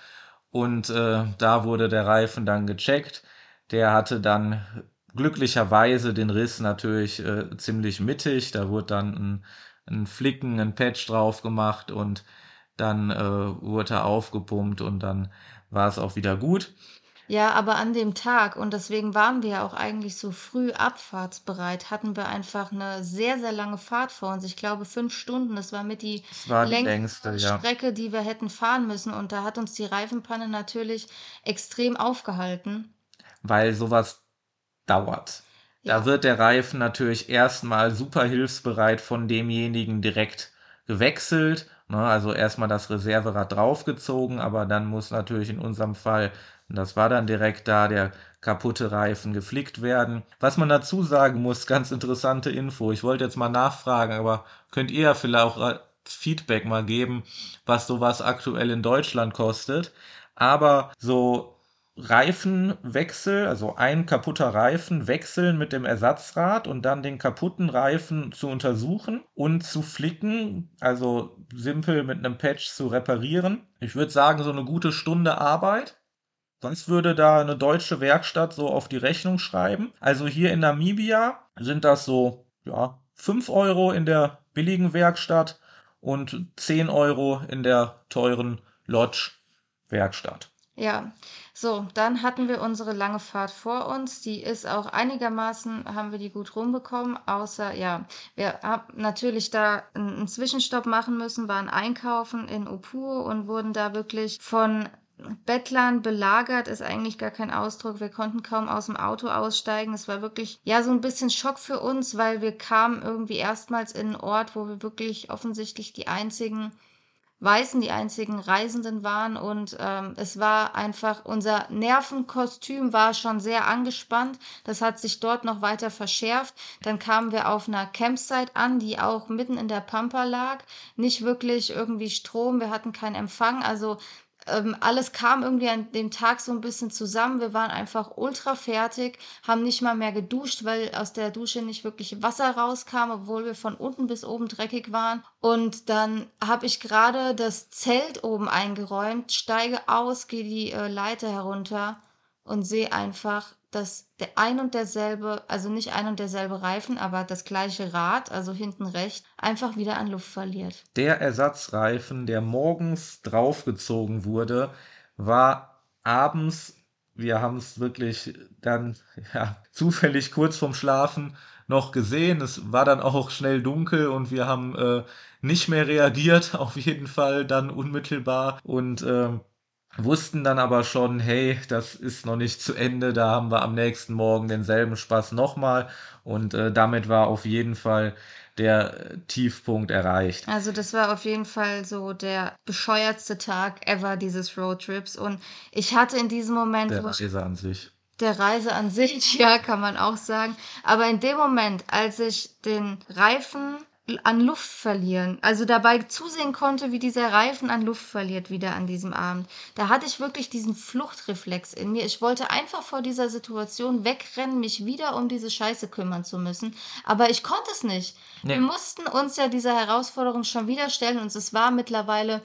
und äh, da wurde der Reifen dann gecheckt. Der hatte dann glücklicherweise den Riss natürlich äh, ziemlich mittig. Da wurde dann ein, ein Flicken, ein Patch drauf gemacht und dann äh, wurde er aufgepumpt und dann war es auch wieder gut. Ja, aber an dem Tag, und deswegen waren wir ja auch eigentlich so früh abfahrtsbereit, hatten wir einfach eine sehr, sehr lange Fahrt vor uns. Ich glaube, fünf Stunden. Das war mit die Das war die längste, ja. Strecke, die wir hätten fahren müssen. Und da hat uns die Reifenpanne natürlich extrem aufgehalten. Weil sowas dauert. Da Ja. wird der Reifen natürlich erstmal super hilfsbereit von demjenigen direkt gewechselt. Ne? Also erstmal das Reserverad draufgezogen, aber dann muss natürlich in unserem Fall das war dann direkt da, der kaputte Reifen geflickt werden. Was man dazu sagen muss, ganz interessante Info. Ich wollte jetzt mal nachfragen, aber könnt ihr ja vielleicht auch Feedback mal geben, was sowas aktuell in Deutschland kostet. Aber so Reifenwechsel, also ein kaputter Reifen wechseln mit dem Ersatzrad und dann den kaputten Reifen zu untersuchen und zu flicken, also simpel mit einem Patch zu reparieren. Ich würde sagen, so eine gute Stunde Arbeit. Was würde da eine deutsche Werkstatt so auf die Rechnung schreiben? Also hier in Namibia sind das so, ja, 5 Euro in der billigen Werkstatt und 10 Euro in der teuren Lodge-Werkstatt. Ja, so, dann hatten wir unsere lange Fahrt vor uns. Die ist auch einigermaßen, haben wir die gut rumbekommen, außer, ja, wir haben natürlich da einen Zwischenstopp machen müssen, waren einkaufen in Opur und wurden da wirklich von Bettlern belagert ist eigentlich gar kein Ausdruck. Wir konnten kaum aus dem Auto aussteigen. Es war wirklich, ja, so ein bisschen Schock für uns, weil wir kamen irgendwie erstmals in einen Ort, wo wir wirklich offensichtlich die einzigen Weißen die einzigen Reisenden waren und ähm, es war einfach, unser Nervenkostüm war schon sehr angespannt. Das hat sich dort noch weiter verschärft. Dann kamen wir auf einer Campsite an, die auch mitten in der Pampa lag. Nicht wirklich irgendwie Strom, wir hatten keinen Empfang. Also ähm, alles kam irgendwie an dem Tag so ein bisschen zusammen. Wir waren einfach ultra fertig, haben nicht mal mehr geduscht, weil aus der Dusche nicht wirklich Wasser rauskam, obwohl wir von unten bis oben dreckig waren. Und dann habe ich gerade das Zelt oben eingeräumt, steige aus, gehe die äh, Leiter herunter und sehe einfach dass der ein und derselbe, also nicht ein und derselbe Reifen, aber das gleiche Rad, also hinten rechts, einfach wieder an Luft verliert. Der Ersatzreifen, der morgens draufgezogen wurde, war abends, wir haben es wirklich dann ja, zufällig kurz vorm Schlafen noch gesehen. Es war dann auch schnell dunkel und wir haben äh, nicht mehr reagiert, auf jeden Fall dann unmittelbar. Und äh, wussten dann aber schon, hey, das ist noch nicht zu Ende, da haben wir am nächsten Morgen denselben Spaß nochmal und äh, damit war auf jeden Fall der Tiefpunkt erreicht. Also das war auf jeden Fall so der bescheuertste Tag ever dieses Roadtrips und ich hatte in diesem Moment... Der Reise an sich. Der Reise an sich, ja, kann man auch sagen. Aber in dem Moment, als ich den Reifen an Luft verlieren. Also dabei zusehen konnte, wie dieser Reifen an Luft verliert wieder an diesem Abend. Da hatte ich wirklich diesen Fluchtreflex in mir. Ich wollte einfach vor dieser Situation wegrennen, mich wieder um diese Scheiße kümmern zu müssen. Aber ich konnte es nicht. Nee. Wir mussten uns ja dieser Herausforderung schon wieder stellen und es war mittlerweile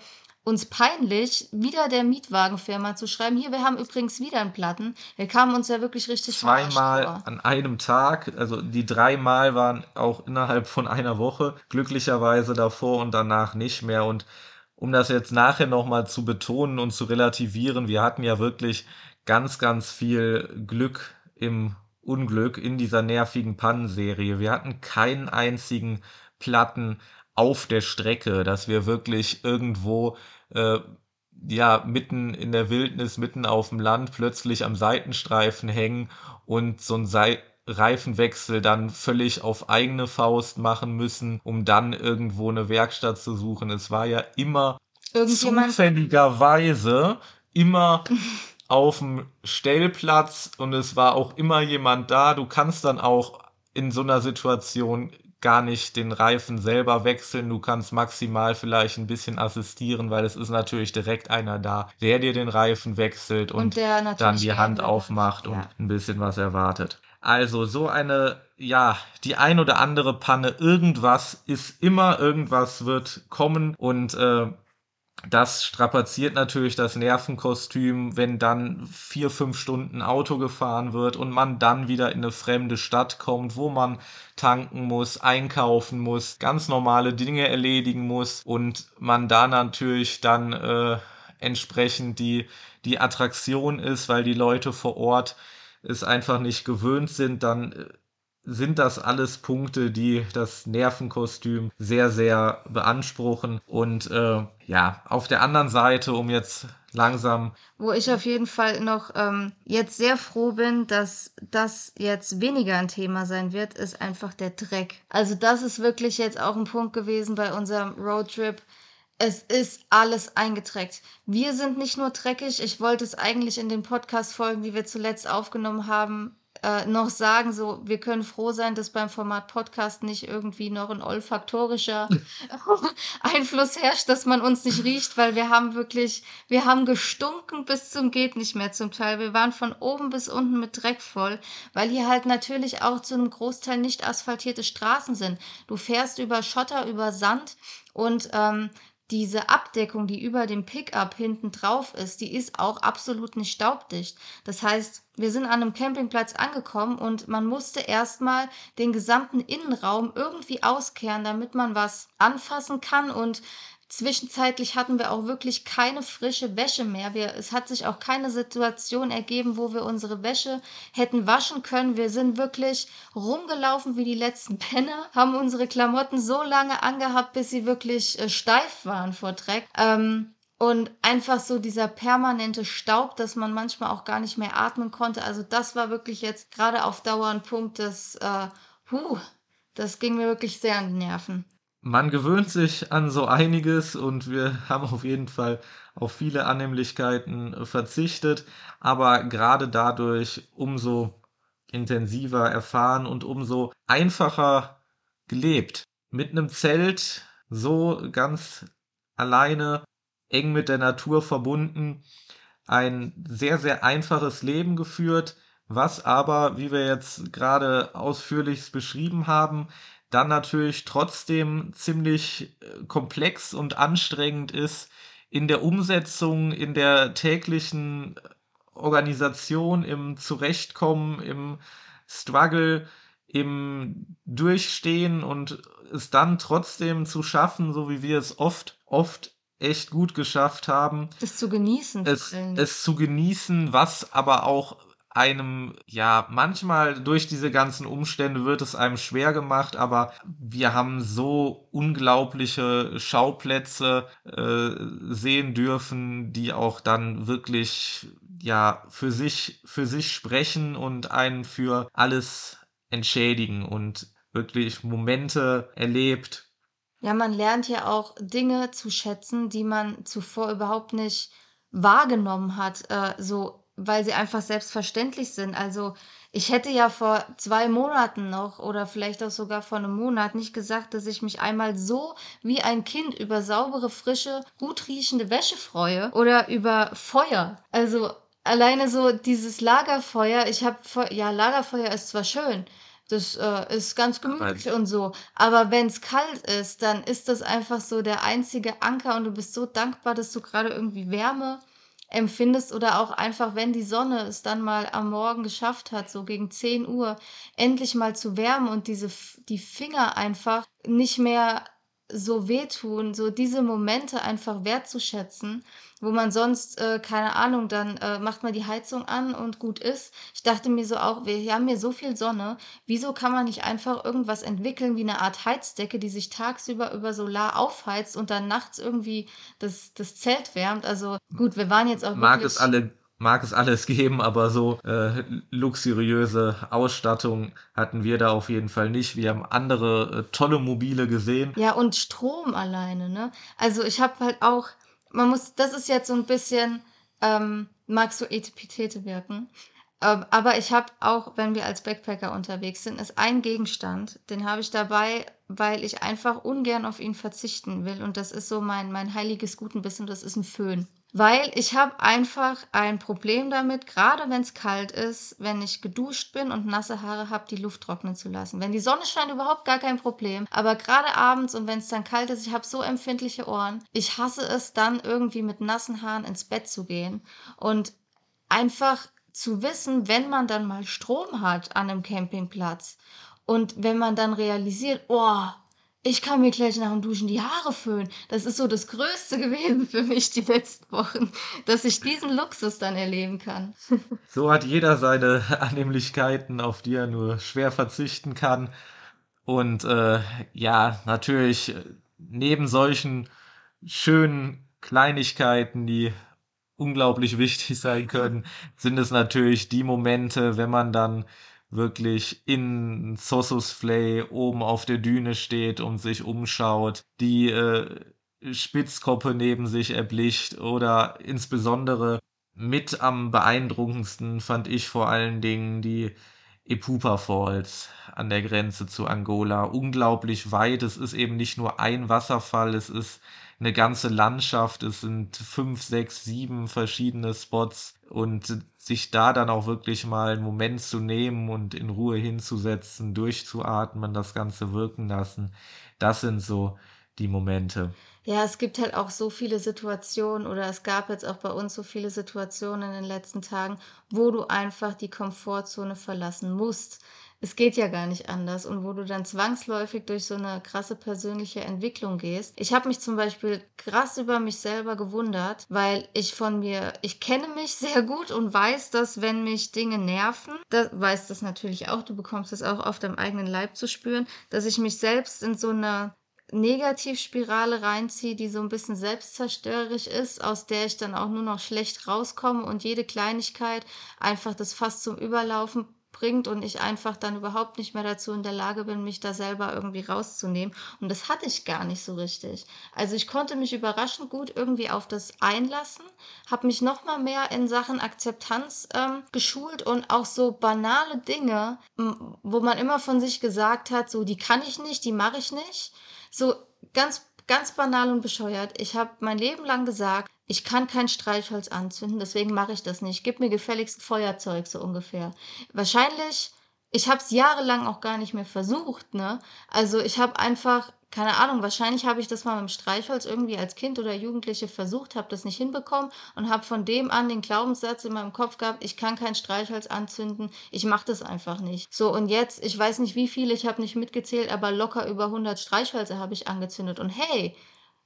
uns peinlich, wieder der Mietwagenfirma zu schreiben, hier, wir haben übrigens wieder einen Platten. Wir kamen uns ja wirklich richtig Zweimal an einem Tag, also die dreimal waren auch innerhalb von einer Woche, glücklicherweise davor und danach nicht mehr. Und um das jetzt nachher nochmal zu betonen und zu relativieren, wir hatten ja wirklich ganz, ganz viel Glück im Unglück in dieser nervigen Pannenserie. Wir hatten keinen einzigen Platten auf der Strecke, dass wir wirklich irgendwo äh, ja mitten in der Wildnis, mitten auf dem Land plötzlich am Seitenstreifen hängen und so ein Sei Reifenwechsel dann völlig auf eigene Faust machen müssen, um dann irgendwo eine Werkstatt zu suchen. Es war ja immer zufälligerweise immer auf dem Stellplatz und es war auch immer jemand da. Du kannst dann auch in so einer Situation gar nicht den Reifen selber wechseln. Du kannst maximal vielleicht ein bisschen assistieren, weil es ist natürlich direkt einer da, der dir den Reifen wechselt und, und dann die Hand aufmacht ja. und ein bisschen was erwartet. Also so eine, ja, die ein oder andere Panne, irgendwas ist immer, irgendwas wird kommen und äh, das strapaziert natürlich das Nervenkostüm, wenn dann vier, fünf Stunden Auto gefahren wird und man dann wieder in eine fremde Stadt kommt, wo man tanken muss, einkaufen muss, ganz normale Dinge erledigen muss und man da natürlich dann äh, entsprechend die, die Attraktion ist, weil die Leute vor Ort es einfach nicht gewöhnt sind, dann äh, sind das alles Punkte, die das Nervenkostüm sehr, sehr beanspruchen. Und äh, ja, auf der anderen Seite, um jetzt langsam. Wo ich auf jeden Fall noch ähm, jetzt sehr froh bin, dass das jetzt weniger ein Thema sein wird, ist einfach der Dreck. Also das ist wirklich jetzt auch ein Punkt gewesen bei unserem Roadtrip. Es ist alles eingetreckt. Wir sind nicht nur dreckig. Ich wollte es eigentlich in den Podcast-Folgen, die wir zuletzt aufgenommen haben, äh, noch sagen, so, wir können froh sein, dass beim Format Podcast nicht irgendwie noch ein olfaktorischer Einfluss herrscht, dass man uns nicht riecht, weil wir haben wirklich, wir haben gestunken bis zum geht nicht mehr zum Teil. Wir waren von oben bis unten mit Dreck voll, weil hier halt natürlich auch zu einem Großteil nicht asphaltierte Straßen sind. Du fährst über Schotter, über Sand und ähm, diese Abdeckung, die über dem Pickup hinten drauf ist, die ist auch absolut nicht staubdicht. Das heißt, wir sind an einem Campingplatz angekommen und man musste erstmal den gesamten Innenraum irgendwie auskehren, damit man was anfassen kann und Zwischenzeitlich hatten wir auch wirklich keine frische Wäsche mehr. Wir, es hat sich auch keine Situation ergeben, wo wir unsere Wäsche hätten waschen können. Wir sind wirklich rumgelaufen wie die letzten Penner, haben unsere Klamotten so lange angehabt, bis sie wirklich äh, steif waren vor Dreck. Ähm, und einfach so dieser permanente Staub, dass man manchmal auch gar nicht mehr atmen konnte. Also das war wirklich jetzt gerade auf Dauer ein Punkt, das, äh, huh, das ging mir wirklich sehr an die Nerven man gewöhnt sich an so einiges und wir haben auf jeden Fall auf viele Annehmlichkeiten verzichtet, aber gerade dadurch umso intensiver erfahren und umso einfacher gelebt. Mit einem Zelt so ganz alleine, eng mit der Natur verbunden, ein sehr, sehr einfaches Leben geführt, was aber, wie wir jetzt gerade ausführlich beschrieben haben, dann natürlich trotzdem ziemlich äh, komplex und anstrengend ist in der Umsetzung, in der täglichen äh, Organisation, im Zurechtkommen, im Struggle, im Durchstehen und es dann trotzdem zu schaffen, so wie wir es oft, oft echt gut geschafft haben. Es zu genießen. Es, es zu genießen, was aber auch einem, ja, manchmal durch diese ganzen Umstände wird es einem schwer gemacht, aber wir haben so unglaubliche Schauplätze äh, sehen dürfen, die auch dann wirklich, ja, für sich, für sich sprechen und einen für alles entschädigen und wirklich Momente erlebt. Ja, man lernt ja auch Dinge zu schätzen, die man zuvor überhaupt nicht wahrgenommen hat. Äh, so weil sie einfach selbstverständlich sind. Also ich hätte ja vor zwei Monaten noch oder vielleicht auch sogar vor einem Monat nicht gesagt, dass ich mich einmal so wie ein Kind über saubere, frische, gut riechende Wäsche freue oder über Feuer. Also alleine so dieses Lagerfeuer, ich habe, ja, Lagerfeuer ist zwar schön, das äh, ist ganz gemütlich und so. Aber wenn es kalt ist, dann ist das einfach so der einzige Anker und du bist so dankbar, dass du gerade irgendwie Wärme empfindest oder auch einfach, wenn die Sonne es dann mal am Morgen geschafft hat, so gegen 10 Uhr, endlich mal zu wärmen und diese, die Finger einfach nicht mehr so wehtun, so diese Momente einfach wertzuschätzen, wo man sonst, äh, keine Ahnung, dann äh, macht man die Heizung an und gut ist. Ich dachte mir so auch, wir haben hier so viel Sonne, wieso kann man nicht einfach irgendwas entwickeln wie eine Art Heizdecke, die sich tagsüber über Solar aufheizt und dann nachts irgendwie das, das Zelt wärmt? Also gut, wir waren jetzt auch Mag es alle mag es alles geben, aber so äh, luxuriöse Ausstattung hatten wir da auf jeden Fall nicht. Wir haben andere äh, tolle Mobile gesehen. Ja, und Strom alleine, ne? Also ich habe halt auch, man muss, das ist jetzt so ein bisschen, ähm, Etipetete wirken. Ähm, aber ich habe auch, wenn wir als Backpacker unterwegs sind, ist ein Gegenstand, den habe ich dabei, weil ich einfach ungern auf ihn verzichten will. Und das ist so mein, mein heiliges Gutenbissen, das ist ein Föhn. Weil ich habe einfach ein Problem damit, gerade wenn es kalt ist, wenn ich geduscht bin und nasse Haare habe, die Luft trocknen zu lassen. Wenn die Sonne scheint, überhaupt gar kein Problem. Aber gerade abends und wenn es dann kalt ist, ich habe so empfindliche Ohren. Ich hasse es dann irgendwie mit nassen Haaren ins Bett zu gehen. Und einfach zu wissen, wenn man dann mal Strom hat an einem Campingplatz und wenn man dann realisiert, oh, ich kann mir gleich nach dem Duschen die Haare föhnen. Das ist so das Größte gewesen für mich die letzten Wochen, dass ich diesen Luxus dann erleben kann. So hat jeder seine Annehmlichkeiten, auf die er nur schwer verzichten kann. Und äh, ja, natürlich neben solchen schönen Kleinigkeiten, die unglaublich wichtig sein können, sind es natürlich die Momente, wenn man dann wirklich in Sosus Flay oben auf der Düne steht und sich umschaut, die äh, Spitzkoppe neben sich erblickt oder insbesondere mit am beeindruckendsten fand ich vor allen Dingen die Epupa Falls an der Grenze zu Angola. Unglaublich weit. Es ist eben nicht nur ein Wasserfall, es ist eine ganze Landschaft. Es sind fünf, sechs, sieben verschiedene Spots und sich da dann auch wirklich mal einen Moment zu nehmen und in Ruhe hinzusetzen, durchzuatmen, das Ganze wirken lassen. Das sind so die Momente. Ja, es gibt halt auch so viele Situationen oder es gab jetzt auch bei uns so viele Situationen in den letzten Tagen, wo du einfach die Komfortzone verlassen musst. Es geht ja gar nicht anders und wo du dann zwangsläufig durch so eine krasse persönliche Entwicklung gehst. Ich habe mich zum Beispiel krass über mich selber gewundert, weil ich von mir, ich kenne mich sehr gut und weiß, dass wenn mich Dinge nerven, da weiß das natürlich auch, du bekommst das auch auf deinem eigenen Leib zu spüren, dass ich mich selbst in so einer Negativspirale reinziehe, die so ein bisschen selbstzerstörerisch ist, aus der ich dann auch nur noch schlecht rauskomme und jede Kleinigkeit einfach das Fass zum Überlaufen bringt und ich einfach dann überhaupt nicht mehr dazu in der Lage bin, mich da selber irgendwie rauszunehmen. Und das hatte ich gar nicht so richtig. Also ich konnte mich überraschend gut irgendwie auf das einlassen, habe mich noch mal mehr in Sachen Akzeptanz ähm, geschult und auch so banale Dinge, wo man immer von sich gesagt hat, so die kann ich nicht, die mache ich nicht so ganz, ganz banal und bescheuert. Ich habe mein Leben lang gesagt, ich kann kein Streichholz anzünden, deswegen mache ich das nicht. Gib mir gefälligst Feuerzeug, so ungefähr. Wahrscheinlich, ich habe es jahrelang auch gar nicht mehr versucht, ne? Also ich habe einfach keine Ahnung, wahrscheinlich habe ich das mal mit dem Streichholz irgendwie als Kind oder Jugendliche versucht, habe das nicht hinbekommen und habe von dem an den Glaubenssatz in meinem Kopf gehabt, ich kann kein Streichholz anzünden, ich mache das einfach nicht. So und jetzt, ich weiß nicht wie viele, ich habe nicht mitgezählt, aber locker über 100 Streichhölzer habe ich angezündet und hey,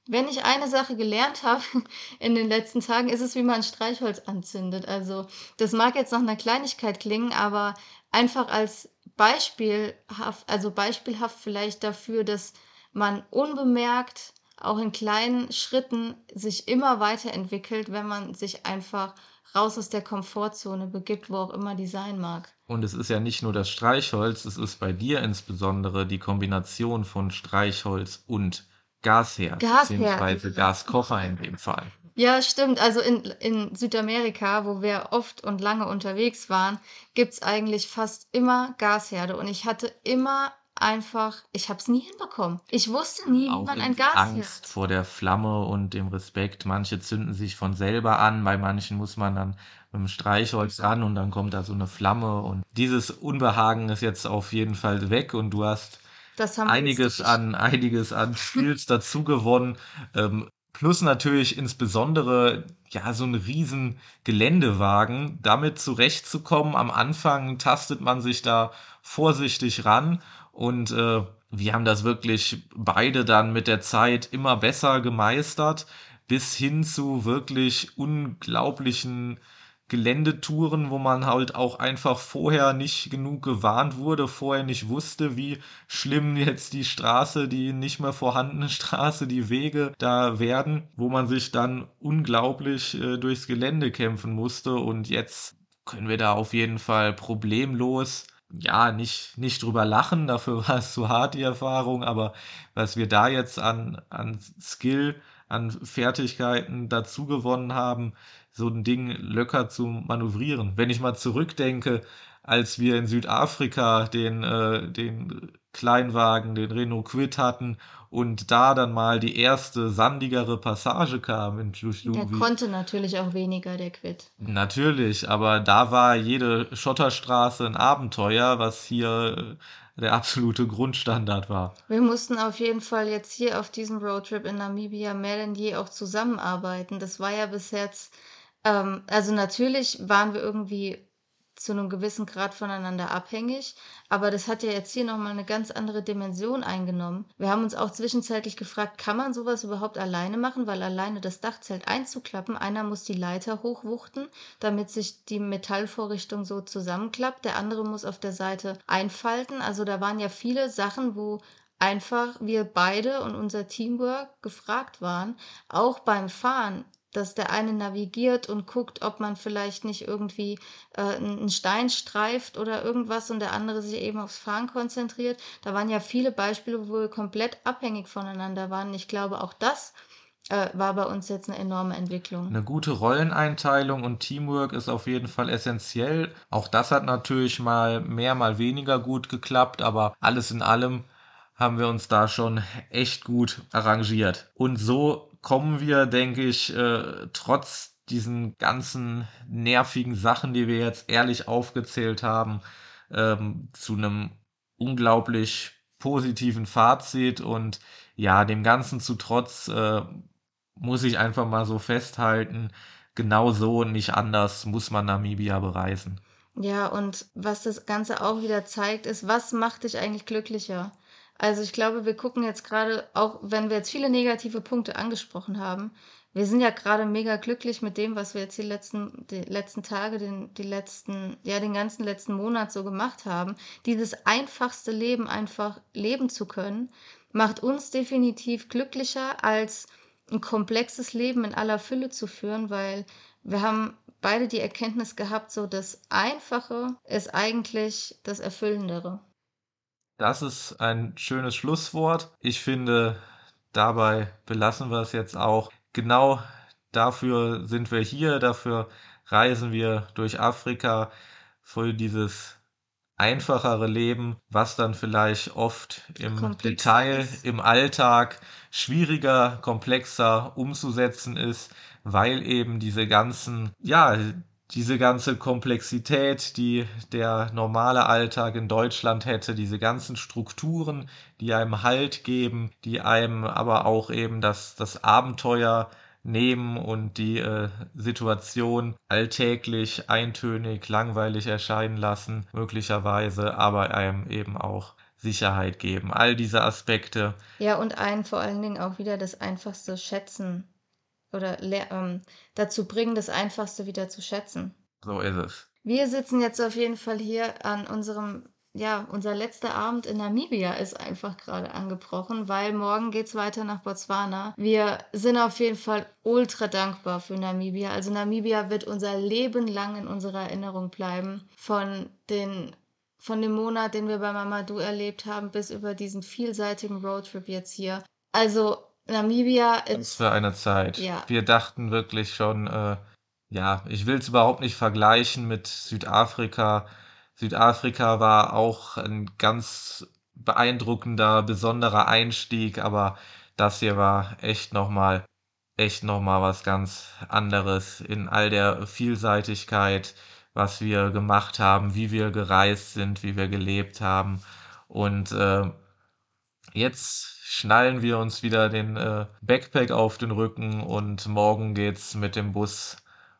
wenn ich eine Sache gelernt habe in den letzten Tagen, ist es, wie man Streichholz anzündet. Also, das mag jetzt nach einer Kleinigkeit klingen, aber einfach als beispielhaft, also beispielhaft vielleicht dafür, dass man unbemerkt auch in kleinen Schritten sich immer weiterentwickelt, wenn man sich einfach raus aus der Komfortzone begibt, wo auch immer die sein mag. Und es ist ja nicht nur das Streichholz, es ist bei dir insbesondere die Kombination von Streichholz und Gasherd, Gasherd. beziehungsweise Gaskocher in dem Fall. Ja, stimmt. Also in, in Südamerika, wo wir oft und lange unterwegs waren, gibt es eigentlich fast immer Gasherde. Und ich hatte immer einfach, ich habe es nie hinbekommen. Ich wusste nie, wie man ein Gas Angst vor der Flamme und dem Respekt. Manche zünden sich von selber an, bei manchen muss man dann mit dem Streichholz ran und dann kommt da so eine Flamme und dieses Unbehagen ist jetzt auf jeden Fall weg und du hast einiges an einiges an Skills dazu gewonnen. Ähm, plus natürlich insbesondere ja so ein riesen Geländewagen, damit zurechtzukommen. Am Anfang tastet man sich da vorsichtig ran und äh, wir haben das wirklich beide dann mit der Zeit immer besser gemeistert, bis hin zu wirklich unglaublichen Geländetouren, wo man halt auch einfach vorher nicht genug gewarnt wurde, vorher nicht wusste, wie schlimm jetzt die Straße, die nicht mehr vorhandene Straße, die Wege da werden, wo man sich dann unglaublich äh, durchs Gelände kämpfen musste. Und jetzt können wir da auf jeden Fall problemlos ja, nicht, nicht drüber lachen, dafür war es zu hart, die Erfahrung, aber was wir da jetzt an, an Skill, an Fertigkeiten dazu gewonnen haben, so ein Ding locker zu manövrieren. Wenn ich mal zurückdenke, als wir in Südafrika den, äh, den Kleinwagen, den Renault Quid hatten und da dann mal die erste sandigere Passage kam in Tlusluvi. Der konnte natürlich auch weniger, der Quid. Natürlich, aber da war jede Schotterstraße ein Abenteuer, was hier äh, der absolute Grundstandard war. Wir mussten auf jeden Fall jetzt hier auf diesem Roadtrip in Namibia mehr denn je auch zusammenarbeiten. Das war ja bis jetzt, ähm, also natürlich waren wir irgendwie zu einem gewissen Grad voneinander abhängig. Aber das hat ja jetzt hier nochmal eine ganz andere Dimension eingenommen. Wir haben uns auch zwischenzeitlich gefragt, kann man sowas überhaupt alleine machen? Weil alleine das Dachzelt einzuklappen, einer muss die Leiter hochwuchten, damit sich die Metallvorrichtung so zusammenklappt. Der andere muss auf der Seite einfalten. Also da waren ja viele Sachen, wo einfach wir beide und unser Teamwork gefragt waren, auch beim Fahren dass der eine navigiert und guckt, ob man vielleicht nicht irgendwie äh, einen Stein streift oder irgendwas und der andere sich eben aufs Fahren konzentriert. Da waren ja viele Beispiele, wo wir komplett abhängig voneinander waren. Ich glaube, auch das äh, war bei uns jetzt eine enorme Entwicklung. Eine gute Rolleneinteilung und Teamwork ist auf jeden Fall essentiell. Auch das hat natürlich mal mehr, mal weniger gut geklappt, aber alles in allem haben wir uns da schon echt gut arrangiert. Und so kommen wir, denke ich, äh, trotz diesen ganzen nervigen Sachen, die wir jetzt ehrlich aufgezählt haben, ähm, zu einem unglaublich positiven Fazit und ja, dem Ganzen zu trotz äh, muss ich einfach mal so festhalten, genau so und nicht anders muss man Namibia bereisen. Ja, und was das Ganze auch wieder zeigt, ist, was macht dich eigentlich glücklicher? Also ich glaube, wir gucken jetzt gerade, auch wenn wir jetzt viele negative Punkte angesprochen haben, wir sind ja gerade mega glücklich mit dem, was wir jetzt die letzten, die letzten Tage, den, die letzten, ja, den ganzen letzten Monat so gemacht haben. Dieses einfachste Leben einfach leben zu können, macht uns definitiv glücklicher als ein komplexes Leben in aller Fülle zu führen, weil wir haben beide die Erkenntnis gehabt, so das Einfache ist eigentlich das Erfüllendere. Das ist ein schönes Schlusswort. Ich finde, dabei belassen wir es jetzt auch. Genau dafür sind wir hier, dafür reisen wir durch Afrika für dieses einfachere Leben, was dann vielleicht oft im Komplexer Detail, ist. im Alltag schwieriger, komplexer umzusetzen ist, weil eben diese ganzen, ja, diese ganze Komplexität, die der normale Alltag in Deutschland hätte, diese ganzen Strukturen, die einem Halt geben, die einem aber auch eben das, das Abenteuer nehmen und die äh, Situation alltäglich, eintönig, langweilig erscheinen lassen, möglicherweise, aber einem eben auch Sicherheit geben. All diese Aspekte. Ja, und einen vor allen Dingen auch wieder das Einfachste schätzen oder ähm, dazu bringen, das Einfachste wieder zu schätzen. So ist es. Wir sitzen jetzt auf jeden Fall hier an unserem, ja, unser letzter Abend in Namibia ist einfach gerade angebrochen, weil morgen geht's weiter nach Botswana. Wir sind auf jeden Fall ultra dankbar für Namibia. Also Namibia wird unser Leben lang in unserer Erinnerung bleiben. Von den von dem Monat, den wir bei Mamadou erlebt haben, bis über diesen vielseitigen Roadtrip jetzt hier. Also Namibia Was ist für eine Zeit. ja Wir dachten wirklich schon, äh, ja, ich will es überhaupt nicht vergleichen mit Südafrika. Südafrika war auch ein ganz beeindruckender, besonderer Einstieg, aber das hier war echt nochmal, echt nochmal was ganz anderes in all der Vielseitigkeit, was wir gemacht haben, wie wir gereist sind, wie wir gelebt haben. Und äh, jetzt schnallen wir uns wieder den äh, Backpack auf den Rücken und morgen geht's mit dem Bus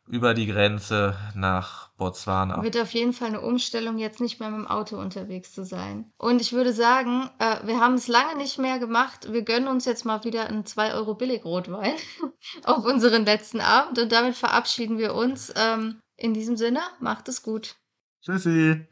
über die Grenze nach Botswana. wird auf jeden Fall eine Umstellung, jetzt nicht mehr mit dem Auto unterwegs zu sein. Und ich würde sagen, äh, wir haben es lange nicht mehr gemacht. Wir gönnen uns jetzt mal wieder einen 2 Euro Billigrotwein auf unseren letzten Abend und damit verabschieden wir uns. Ähm, in diesem Sinne, macht es gut. Tschüssi.